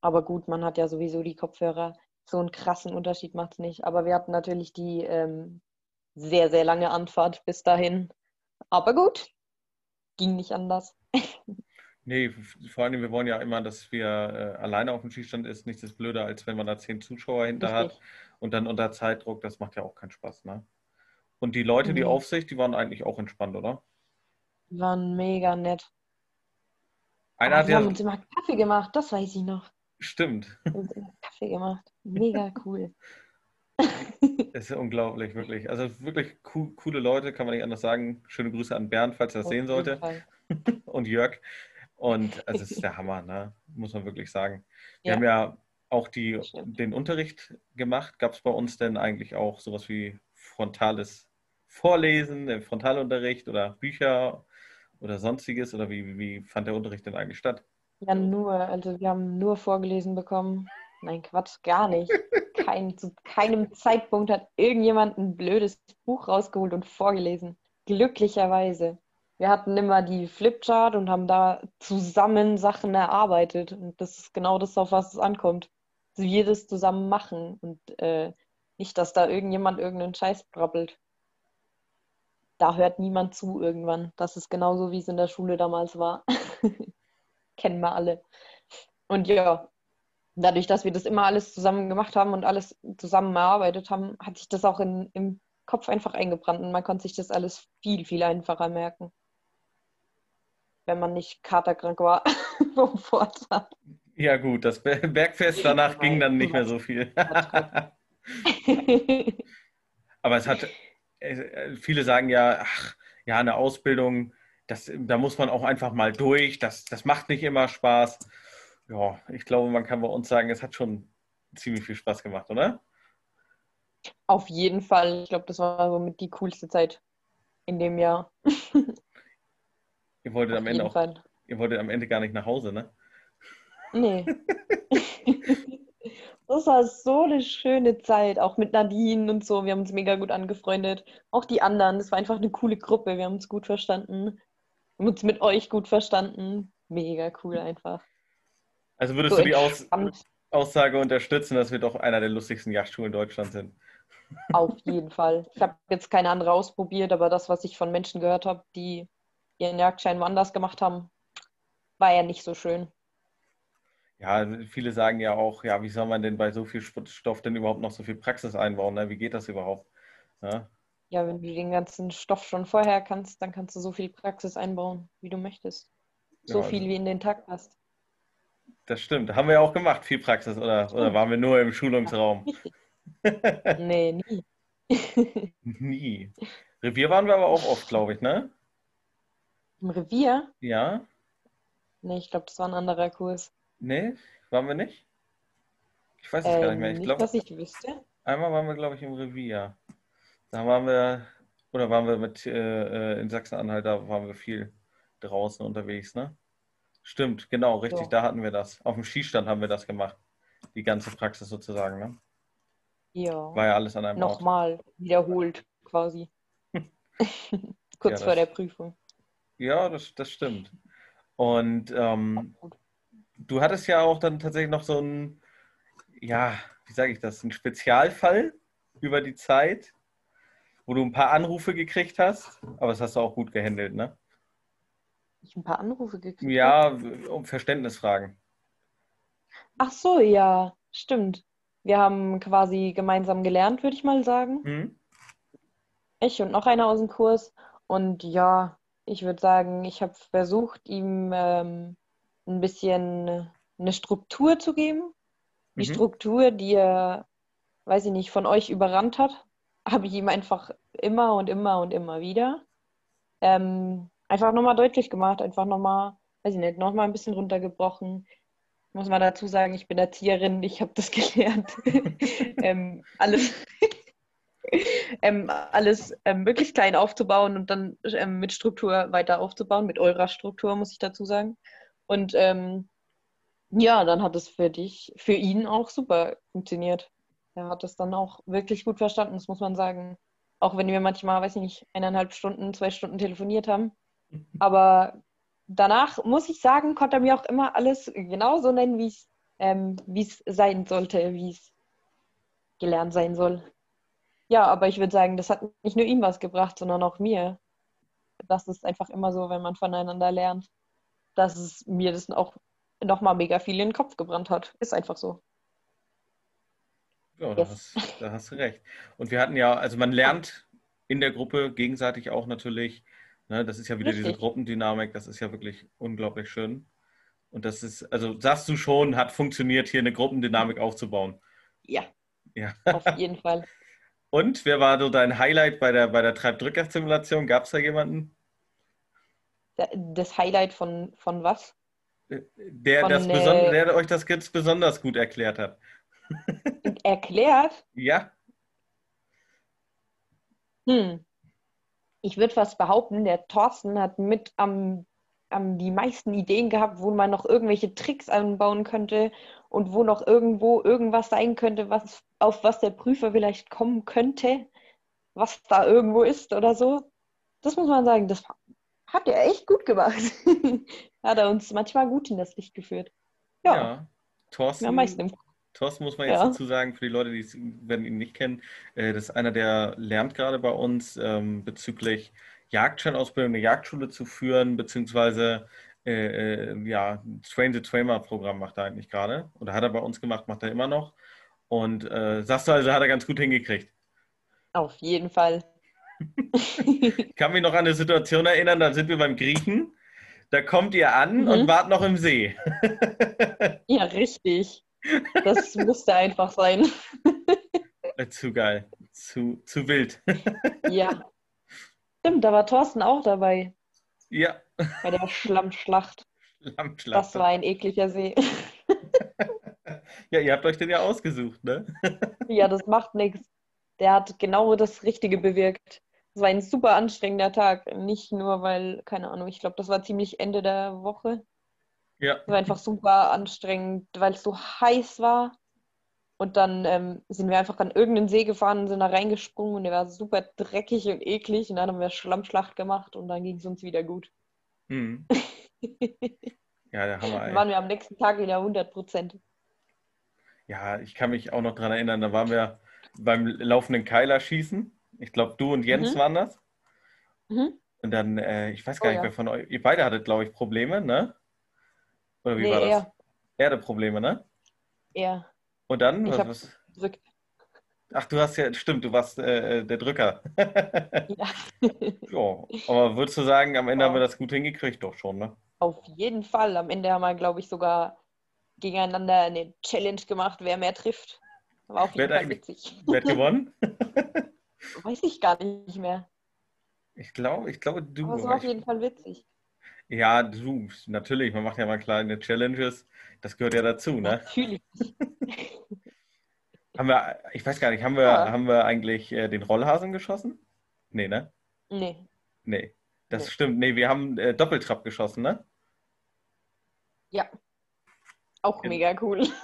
Aber gut, man hat ja sowieso die Kopfhörer. So einen krassen Unterschied macht es nicht. Aber wir hatten natürlich die ähm, sehr, sehr lange Anfahrt bis dahin. Aber gut, ging nicht anders. <laughs> Nee, vor allem, wir wollen ja immer, dass wir äh, alleine auf dem Schießstand ist. Nichts ist blöder, als wenn man da zehn Zuschauer hinter Richtig. hat und dann unter Zeitdruck. Das macht ja auch keinen Spaß, ne? Und die Leute, mhm. die Aufsicht, die waren eigentlich auch entspannt, oder? Die waren mega nett. Einer oh, wir ja... haben uns immer Kaffee gemacht, das weiß ich noch. Stimmt. Wir haben uns immer Kaffee gemacht. Mega cool. <laughs> Es ist unglaublich, wirklich. Also wirklich co coole Leute, kann man nicht anders sagen. Schöne Grüße an Bernd, falls er das Auf sehen sollte. <laughs> Und Jörg. Und also es ist der Hammer, ne? muss man wirklich sagen. Wir ja. haben ja auch die, den Unterricht gemacht. Gab es bei uns denn eigentlich auch sowas wie frontales Vorlesen, Frontalunterricht oder Bücher oder sonstiges? Oder wie, wie fand der Unterricht denn eigentlich statt? Ja, nur. Also wir haben nur vorgelesen bekommen. Nein, Quatsch, gar nicht. Kein, zu keinem Zeitpunkt hat irgendjemand ein blödes Buch rausgeholt und vorgelesen. Glücklicherweise. Wir hatten immer die Flipchart und haben da zusammen Sachen erarbeitet. Und das ist genau das, auf was es ankommt. Wir das zusammen machen und äh, nicht, dass da irgendjemand irgendeinen Scheiß brabbelt. Da hört niemand zu irgendwann. Das ist genauso, wie es in der Schule damals war. <laughs> Kennen wir alle. Und ja, dadurch, dass wir das immer alles zusammen gemacht haben und alles zusammen erarbeitet haben, hat sich das auch in, im Kopf einfach eingebrannt und man konnte sich das alles viel, viel einfacher merken. Wenn man nicht katerkrank war <laughs> vom Vortag. Ja, gut, das Bergfest danach <laughs> ging dann nicht mehr so viel. <laughs> Aber es hat, äh, viele sagen ja, ach, ja, eine Ausbildung, das, da muss man auch einfach mal durch, das, das macht nicht immer Spaß ja, ich glaube, man kann bei uns sagen, es hat schon ziemlich viel Spaß gemacht, oder? Auf jeden Fall. Ich glaube, das war somit die coolste Zeit in dem Jahr. ihr wolltet am Ende auch, Fall. ihr wolltet am Ende gar nicht nach Hause, ne? Nee. <laughs> das war so eine schöne Zeit, auch mit Nadine und so. Wir haben uns mega gut angefreundet. Auch die anderen, das war einfach eine coole Gruppe. Wir haben uns gut verstanden. Wir haben uns mit euch gut verstanden. Mega cool einfach. Also würdest so du die Aus Aussage unterstützen, dass wir doch einer der lustigsten Jagdschulen in Deutschland sind? Auf jeden Fall. Ich habe jetzt keine andere ausprobiert, aber das, was ich von Menschen gehört habe, die ihren Jagdschein woanders gemacht haben, war ja nicht so schön. Ja, viele sagen ja auch, ja, wie soll man denn bei so viel Stoff denn überhaupt noch so viel Praxis einbauen? Ne? Wie geht das überhaupt? Ja? ja, wenn du den ganzen Stoff schon vorher kannst, dann kannst du so viel Praxis einbauen, wie du möchtest. So ja, also viel, wie in den Tag passt. Das stimmt. Haben wir ja auch gemacht, viel Praxis, oder, oder waren wir nur im Schulungsraum? <laughs> nee, nie. <laughs> nie. Revier waren wir aber auch oft, glaube ich, ne? Im Revier? Ja. Nee, ich glaube, das war ein anderer Kurs. Nee, waren wir nicht? Ich weiß es ähm, gar nicht mehr. Ich nicht, glaub, dass ich wüsste. Einmal waren wir, glaube ich, im Revier. Da waren wir, oder waren wir mit äh, äh in Sachsen-Anhalt, da waren wir viel draußen unterwegs, ne? Stimmt, genau, richtig, so. da hatten wir das. Auf dem Skistand haben wir das gemacht. Die ganze Praxis sozusagen, ne? Ja. War ja alles an einem Nochmal Ort. wiederholt quasi. <laughs> Kurz ja, vor der Prüfung. Ja, das, das stimmt. Und ähm, du hattest ja auch dann tatsächlich noch so ein, ja, wie sage ich das, ein Spezialfall über die Zeit, wo du ein paar Anrufe gekriegt hast, aber das hast du auch gut gehandelt, ne? ich ein paar Anrufe gekriegt? Ja, um Verständnisfragen. Ach so, ja, stimmt. Wir haben quasi gemeinsam gelernt, würde ich mal sagen. Hm? Ich und noch einer aus dem Kurs. Und ja, ich würde sagen, ich habe versucht, ihm ähm, ein bisschen eine Struktur zu geben. Die Mhm. Struktur, die er, weiß ich nicht, von euch überrannt hat, <laughs> habe ich ihm einfach immer und immer und immer wieder ähm, einfach nochmal deutlich gemacht, einfach nochmal, weiß ich nicht, nochmal ein bisschen runtergebrochen. Muss man dazu sagen, ich bin Erzieherin, ich habe das <laughs> gelernt. <laughs> ähm, alles ähm, alles ähm, möglichst klein aufzubauen und dann ähm, mit Struktur weiter aufzubauen, mit eurer Struktur, muss ich dazu sagen. Und ähm, ja, dann hat es für dich, für ihn auch super funktioniert. Er hat es dann auch wirklich gut verstanden, das muss man sagen. Auch wenn wir manchmal, weiß ich nicht, eineinhalb Stunden, zwei Stunden telefoniert haben. <laughs> Aber danach, muss ich sagen, konnte er mir auch immer alles genauso nennen, wie ähm, wie es sein sollte, wie es gelernt sein soll. Ja, aber ich würde sagen, das hat nicht nur ihm was gebracht, sondern auch mir. Das ist einfach immer so, wenn man voneinander lernt, dass es mir das auch nochmal mega viel in den Kopf gebrannt hat. Ist einfach so. Ja, da, Yes. hast, da hast du recht. Und wir hatten ja, also man lernt in der Gruppe gegenseitig auch natürlich, ne, das ist ja wieder diese Richtig. Gruppendynamik, das ist ja wirklich unglaublich schön. Und das ist, also sagst du schon, hat funktioniert, hier eine Gruppendynamik aufzubauen. Ja, Ja. auf jeden Fall. <laughs> Und wer war so dein Highlight bei der, bei der Treibdrücker-Simulation? Gab es da jemanden, Da- Das Highlight von, von was? der, Von, das äh, der euch das jetzt besonders gut erklärt hat? <laughs> Erklärt? Ja, Hm. Ich würde fast behaupten, der Thorsten hat mit am, am die meisten Ideen gehabt, wo man noch irgendwelche Tricks anbauen könnte und wo noch irgendwo irgendwas sein könnte, was, auf was der Prüfer vielleicht kommen könnte, was da irgendwo ist oder so. Das muss man sagen, das hat er echt gut gemacht. <laughs> hat er uns manchmal gut in das Licht geführt. ja. Ja, Thorsten, Thorsten muss man jetzt Ja. dazu sagen, für die Leute, die werden ihn nicht kennen, äh, das ist einer, der lernt gerade bei uns ähm, bezüglich Jagdscheinausbildung, eine Jagdschule zu führen, beziehungsweise äh, äh, ja, Train the Trainer Programm macht er eigentlich gerade. Oder hat er bei uns gemacht, macht er immer noch. Und äh, sagst du also, hat er ganz gut hingekriegt. Auf jeden Fall. Ich kann mich noch an eine Situation erinnern, da sind wir beim Griechen. Da kommt ihr an Mhm. und wart noch im See. <laughs> Ja, richtig. Das musste einfach sein. Äh, Zu geil. Zu, zu wild. <laughs> Ja. Stimmt, da war Thorsten auch dabei Ja, bei der Schlammschlacht. Lammschlacht. Das war ein ekliger See. <laughs> Ja, ihr habt euch den ja ausgesucht, ne? Ja, das macht nichts. Der hat genau das Richtige bewirkt. Es war ein super anstrengender Tag. Nicht nur, weil, keine Ahnung, ich glaube, das war ziemlich Ende der Woche. Ja, Es war einfach super anstrengend, weil es so heiß war. Und dann ähm, sind wir einfach an irgendeinen See gefahren und sind da reingesprungen und der war super dreckig und eklig. Und dann haben wir Schlammschlacht gemacht und dann ging es uns wieder gut. hm. <laughs> ja, der Hammer. Dann Ey. waren wir am nächsten Tag wieder 100 Prozent. Ja, ich kann mich auch noch dran erinnern, da waren wir beim laufenden Keiler schießen. Ich glaube, du und Jens Mhm. waren das. Mhm. Und dann, äh, ich weiß gar Oh, nicht, ja. wer von euch, ihr beide hattet, glaube ich, Probleme, ne? Oder wie Nee, war das? er. Er hatte Probleme, ne? Er Und dann, Ich was, was, drückt. ach, du hast ja, stimmt, du warst äh, der Drücker. <laughs> Ja. <laughs> ja, aber würdest du sagen, am Ende Ja. haben wir das gut hingekriegt? Doch schon, ne? Auf jeden Fall. Am Ende haben wir, glaube ich, sogar gegeneinander eine Challenge gemacht, wer mehr trifft. War auf jeden Fall witzig. Wer hat gewonnen? <laughs> Weiß ich gar nicht mehr. Ich glaube, ich glaube, du. Aber es war auf jeden Fall witzig. Ja, du, natürlich, man macht ja mal kleine Challenges. Das gehört ja dazu, ne? Natürlich. <laughs> Haben wir, ich weiß gar nicht, haben wir, Ja. haben wir eigentlich äh, den Rollhasen geschossen? Nee, ne? Nee. Nee. Das Nee. stimmt. Nee, wir haben äh, Doppeltrapp geschossen, ne? Ja. Auch Gen- mega cool. <laughs>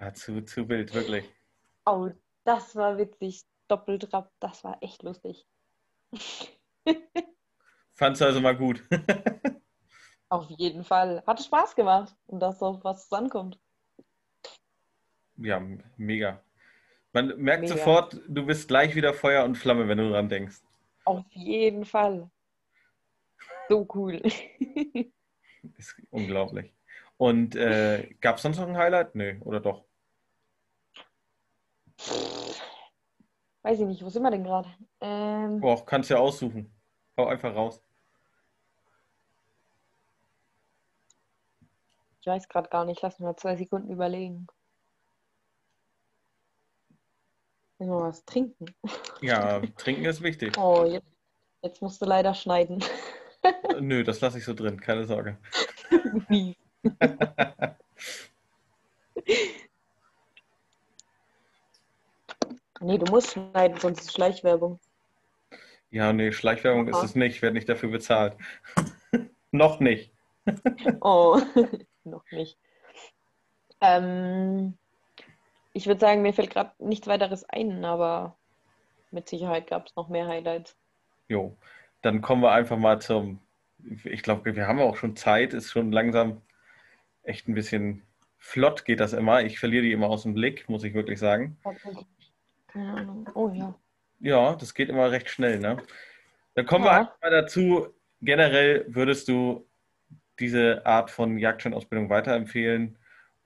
Ja, zu, zu wild, wirklich. Oh, das war witzig. Doppeltrap, das war echt lustig. <laughs> Fandst du also mal gut? <laughs> Auf jeden Fall. Hatte Spaß gemacht. Und das auf was es ankommt. ja, mega. Man merkt Mega. sofort, du bist gleich wieder Feuer und Flamme, wenn du dran denkst. Auf jeden Fall. So cool. <laughs> Ist unglaublich. Und äh, gab es sonst noch ein Highlight? Nö, oder doch? Weiß ich nicht, wo sind wir denn gerade? Ähm, Boah, kannst ja aussuchen. Hau einfach raus. ich weiß gerade gar nicht, lass mich mal zwei Sekunden überlegen. Wir was trinken? Ja, trinken ist wichtig. <laughs> Oh, jetzt, jetzt musst du leider schneiden. <laughs> Nö, das lasse ich so drin, keine Sorge. <laughs> nee, du musst schneiden, sonst ist Schleichwerbung. Ja, nee, Schleichwerbung ist Aha. es nicht, ich werde nicht dafür bezahlt. <laughs> Noch nicht. <laughs> <laughs> Oh, noch nicht. Ähm, ich würde sagen, mir fällt gerade nichts weiteres ein, aber mit Sicherheit gab es noch mehr Highlights. Jo, dann kommen wir einfach mal zum. Ich glaube, wir haben auch schon Zeit, ist schon langsam echt ein bisschen flott geht das immer. Ich verliere die immer aus dem Blick, muss ich wirklich sagen. Keine Ahnung. Oh ja. Ja, das geht immer recht schnell, ne? Dann kommen wir Ja. einfach mal dazu. Generell würdest du diese Art von Jagdscheinausbildung weiterempfehlen?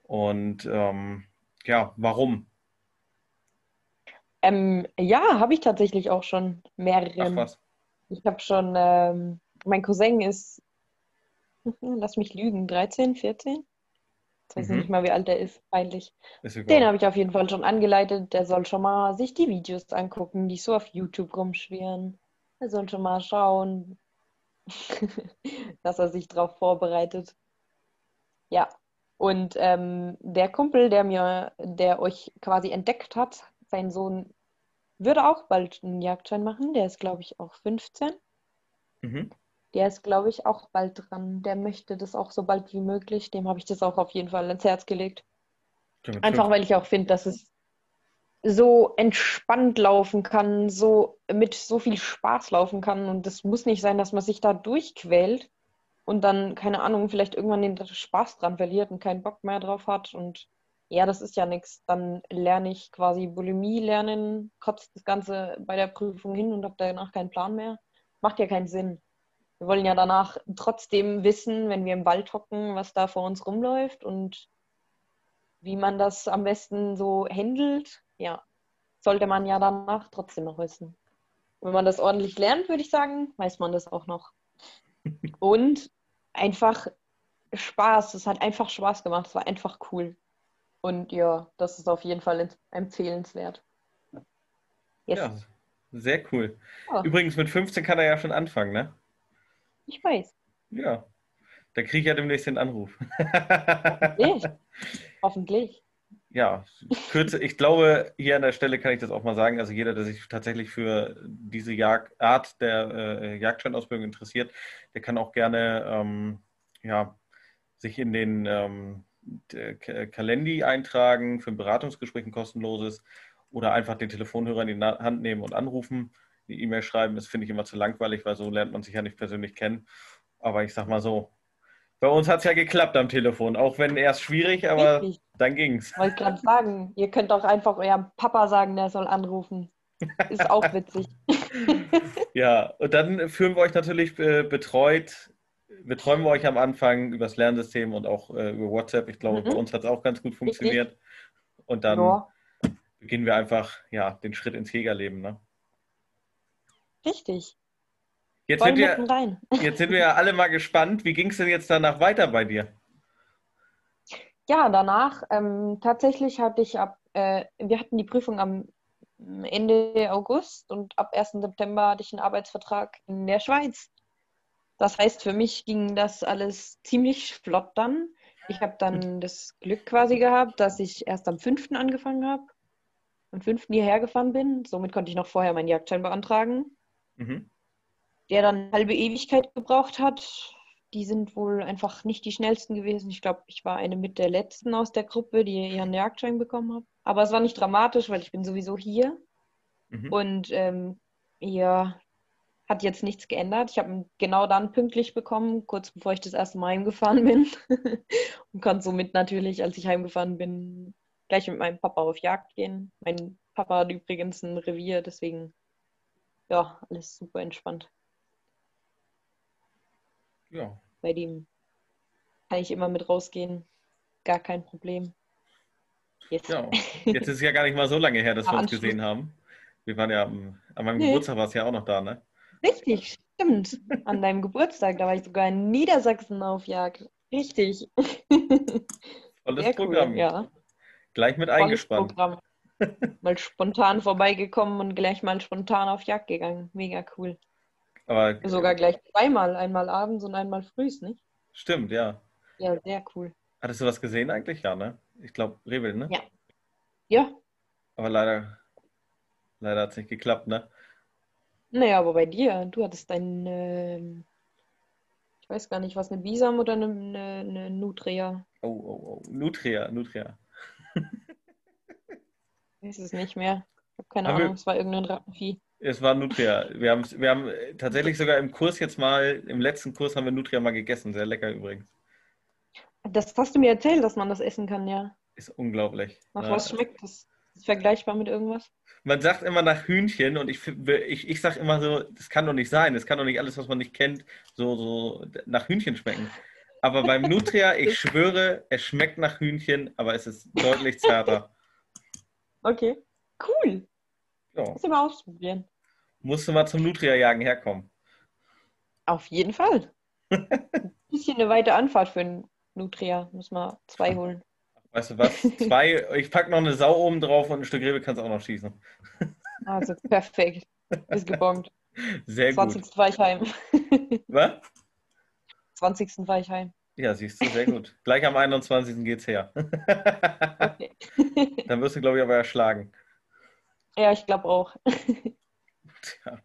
Und ähm, ja, warum? Ähm, ja, habe ich tatsächlich auch schon mehrere. Ach was. Ich habe schon, ähm, mein Cousin ist, <laughs> lass mich lügen, 13, 14? Jetzt weiß ich Mhm. nicht mal, wie alt er ist, peinlich. Ist Den habe ich auf jeden Fall schon angeleitet. Der soll schon mal sich die Videos angucken, die so auf YouTube rumschwirren. Er soll schon mal schauen, <laughs> dass er sich darauf vorbereitet. Ja. Und ähm, der Kumpel, der mir, der euch quasi entdeckt hat, sein Sohn würde auch bald einen Jagdschein machen. Der ist, glaube ich, auch 15. Mhm. Der ist, glaube ich, auch bald dran. Der möchte das auch so bald wie möglich. Dem habe ich das auch auf jeden Fall ins Herz gelegt. Ja, Einfach weil ich auch finde, dass es so entspannt laufen kann, so mit so viel Spaß laufen kann. Und es muss nicht sein, dass man sich da durchquält und dann, keine Ahnung, vielleicht irgendwann den Spaß dran verliert und keinen Bock mehr drauf hat. Und ja, das ist ja nichts. Dann lerne ich quasi Bulimie lernen, kotzt das Ganze bei der Prüfung hin und habe danach keinen Plan mehr. Macht ja keinen Sinn. Wir wollen ja danach trotzdem wissen, wenn wir im Wald hocken, was da vor uns rumläuft und wie man das am besten so handelt, ja, sollte man ja danach trotzdem noch wissen. Wenn man das ordentlich lernt, würde ich sagen, weiß man das auch noch. <laughs> Und einfach Spaß. Es hat einfach Spaß gemacht. Es war einfach cool. Und ja, das ist auf jeden Fall empf- empfehlenswert. Yes. Ja, sehr cool. Ja. Übrigens, mit 15 kann er ja schon anfangen, ne? Ich weiß. Ja. Da kriege ich ja demnächst den Anruf. Hoffentlich. <laughs> Hoffentlich. Ja, kürze, ich glaube, hier an der Stelle kann ich das auch mal sagen. Also jeder, der sich tatsächlich für diese Jagd, Art der äh, Jagdscheinausbildung interessiert, der kann auch gerne ähm, ja, sich in den ähm, Kalendi eintragen für ein Beratungsgespräch, ein kostenloses, oder einfach den Telefonhörer in die Hand nehmen und anrufen, eine E-Mail schreiben. Das finde ich immer zu langweilig, weil so lernt man sich ja nicht persönlich kennen. Aber ich sag mal so, bei uns hat es ja geklappt am Telefon, auch wenn erst schwierig, aber Richtig. dann ging's. Wollte gerade sagen, ihr könnt auch einfach eurem Papa sagen, der soll anrufen. Ist auch <laughs> witzig. Ja, und dann führen wir euch natürlich äh, betreut, betreuen wir euch am Anfang über das Lernsystem und auch äh, über WhatsApp. Ich glaube, Mhm. bei uns hat es auch ganz gut funktioniert. Und dann Ja, beginnen wir einfach ja, den Schritt ins Jägerleben. Ne? Richtig. Jetzt, sind wir, <laughs> jetzt sind wir ja alle mal gespannt. Wie ging es denn jetzt danach weiter bei dir? Ja, danach ähm, tatsächlich hatte ich ab, äh, wir hatten die Prüfung am Ende August und ab 1. September hatte ich einen Arbeitsvertrag in der Schweiz. Das heißt, für mich ging das alles ziemlich flott dann. Ich habe dann das Glück quasi gehabt, dass ich erst am 5. angefangen habe, am 5. hierher gefahren bin. Somit konnte ich noch vorher meinen Jagdschein beantragen, Mhm. der dann eine halbe Ewigkeit gebraucht hat. Die sind wohl einfach nicht die schnellsten gewesen. Ich glaube, ich war eine mit der letzten aus der Gruppe, die ihren Jagdschein bekommen hat. Aber es war nicht dramatisch, weil ich bin sowieso hier. Mhm. Und ähm, ja, hat jetzt nichts geändert. Ich habe ihn genau dann pünktlich bekommen, kurz bevor ich das erste Mal heimgefahren bin. <laughs> und konnte somit natürlich, als ich heimgefahren bin, gleich mit meinem Papa auf Jagd gehen. Mein Papa hat übrigens ein Revier, deswegen ja, alles super entspannt. Ja. Bei dem kann ich immer mit rausgehen. Gar kein Problem. Yes. Ja, <laughs> jetzt ist es ja gar nicht mal so lange her, dass wir uns gesehen haben. Wir waren ja am, an meinem nee. Geburtstag warst ja auch noch da, ne? Richtig, stimmt. An deinem Geburtstag, da war ich sogar in Niedersachsen auf Jagd. Richtig. <laughs> Tolles Sehr Programm. Cool, ja. Gleich mit Volles eingespannt. Programm. Mal spontan vorbeigekommen und gleich mal spontan auf Jagd gegangen. Mega cool. Aber sogar gleich zweimal, einmal abends und einmal frühs, nicht? Stimmt, ja. Ja, sehr cool. Hattest du was gesehen eigentlich? Ja, ne? Ich glaube, Rebel, ne? Ja. Ja. Aber leider, leider hat es nicht geklappt, ne? Naja, aber bei dir, du hattest ein, äh, ich weiß gar nicht, was, eine Bisam oder eine, eine, eine Nutria? Oh, oh, oh, Nutria, Nutria. <laughs> weiß es nicht mehr. Ich habe keine Ahnung, es war irgendein Rattenvieh. Es war Nutria. Wir haben, wir haben tatsächlich sogar im Kurs jetzt mal, im letzten Kurs haben wir Nutria mal gegessen. Sehr lecker übrigens. Das hast du mir erzählt, dass man das essen kann, ja. Ist unglaublich. Nach ja. was schmeckt das? Ist vergleichbar mit irgendwas? Man sagt immer nach Hühnchen und ich, ich, ich sage immer so, das kann doch nicht sein. Das kann doch nicht alles, was man nicht kennt, so, so nach Hühnchen schmecken. Aber beim Nutria, ich <laughs> schwöre, es schmeckt nach Hühnchen, aber es ist deutlich zarter. Okay, cool. Ja. Muss ich mal ausprobieren. Musst du mal zum Nutria-Jagen herkommen. Auf jeden Fall. Ein <laughs> bisschen eine weite Anfahrt für ein Nutria. Muss man zwei holen. Weißt du was? Zwei, ich packe noch eine Sau oben drauf und ein Stück Rebe kannst du auch noch schießen. Also perfekt. Ist gebongt. Sehr 20. gut. 20. Weichheim. Was? 20. Weichheim. Ja, siehst du, sehr gut. Gleich am 21. geht's her. Okay. <laughs> Dann wirst du, glaube ich, aber erschlagen. Ja, ich glaube auch. Tja.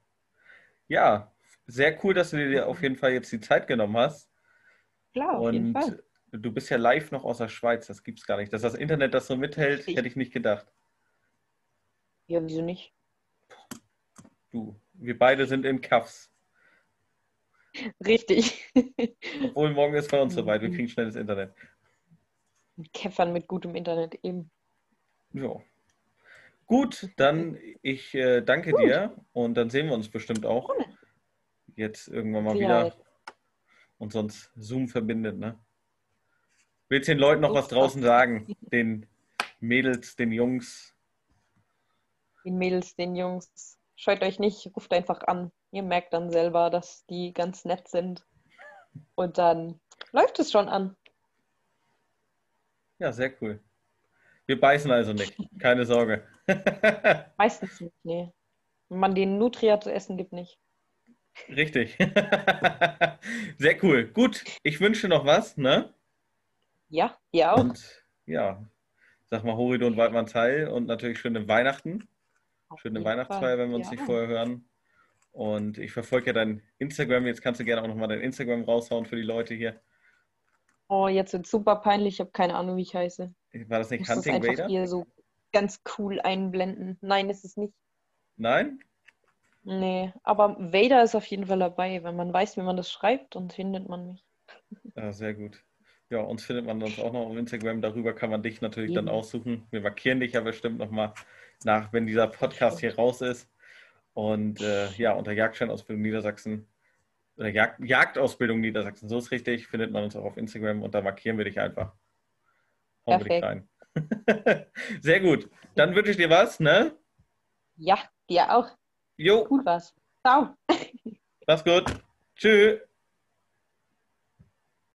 Ja, sehr cool, dass du dir auf jeden Fall jetzt die Zeit genommen hast. Klar, auf und jeden Fall. Du bist ja live noch aus der Schweiz, das gibt's gar nicht. Dass das Internet das so mithält, Richtig. hätte ich nicht gedacht. Ja, wieso nicht? Du, wir beide sind in Cuffs. Richtig. Obwohl morgen ist bei uns soweit, wir kriegen schnelles Internet. Käffern mit gutem Internet eben. Ja. Gut, dann ich äh, danke Gut. dir und dann sehen wir uns bestimmt auch. Jetzt irgendwann mal ja. wieder. Und sonst Zoom verbindet, ne? Willst du den Leuten noch was draußen sagen? Den Mädels, den Jungs? Den Mädels, den Jungs. Scheut euch nicht, ruft einfach an. Ihr merkt dann selber, dass die ganz nett sind. Und dann läuft es schon an. Ja, sehr cool. Wir beißen also nicht. Keine Sorge. <laughs> Meistens nicht, nee. Wenn man den Nutria zu essen gibt, nicht. Richtig. <laughs> Sehr cool. Gut, ich wünsche noch was, ne? Ja, ihr auch. Und ja, sag mal Horridor und Waldmanns Heil und natürlich schöne Weihnachten. Schöne Weihnachtsfeier, wenn wir uns ja. nicht vorher hören. Und ich verfolge ja dein Instagram. Jetzt kannst du gerne auch nochmal dein Instagram raushauen für die Leute hier. Oh, jetzt wird super peinlich. Ich habe keine Ahnung, wie ich heiße. War das nicht ich Hunting das Vader? hier so ganz cool einblenden. Nein, ist es nicht. Nein? Nee, aber Vader ist auf jeden Fall dabei. Wenn man weiß, wie man das schreibt, dann findet man mich. Ja, sehr gut. Ja, uns findet man sonst auch noch auf Instagram. Darüber kann man dich natürlich Eben. dann aussuchen. Wir markieren dich ja bestimmt nochmal nach, wenn dieser Podcast hier raus ist. Und äh, ja, unter Jagdscheinausbildung Niedersachsen oder Jagd, Jagdausbildung Niedersachsen, so ist richtig, findet man uns auch auf Instagram und da markieren wir dich einfach. Hauen wir dich rein. <laughs> Sehr gut. Dann wünsche ich dir was, ne? Ja, dir auch. Jo. Gut was. Ciao. Mach's gut. Tschüss.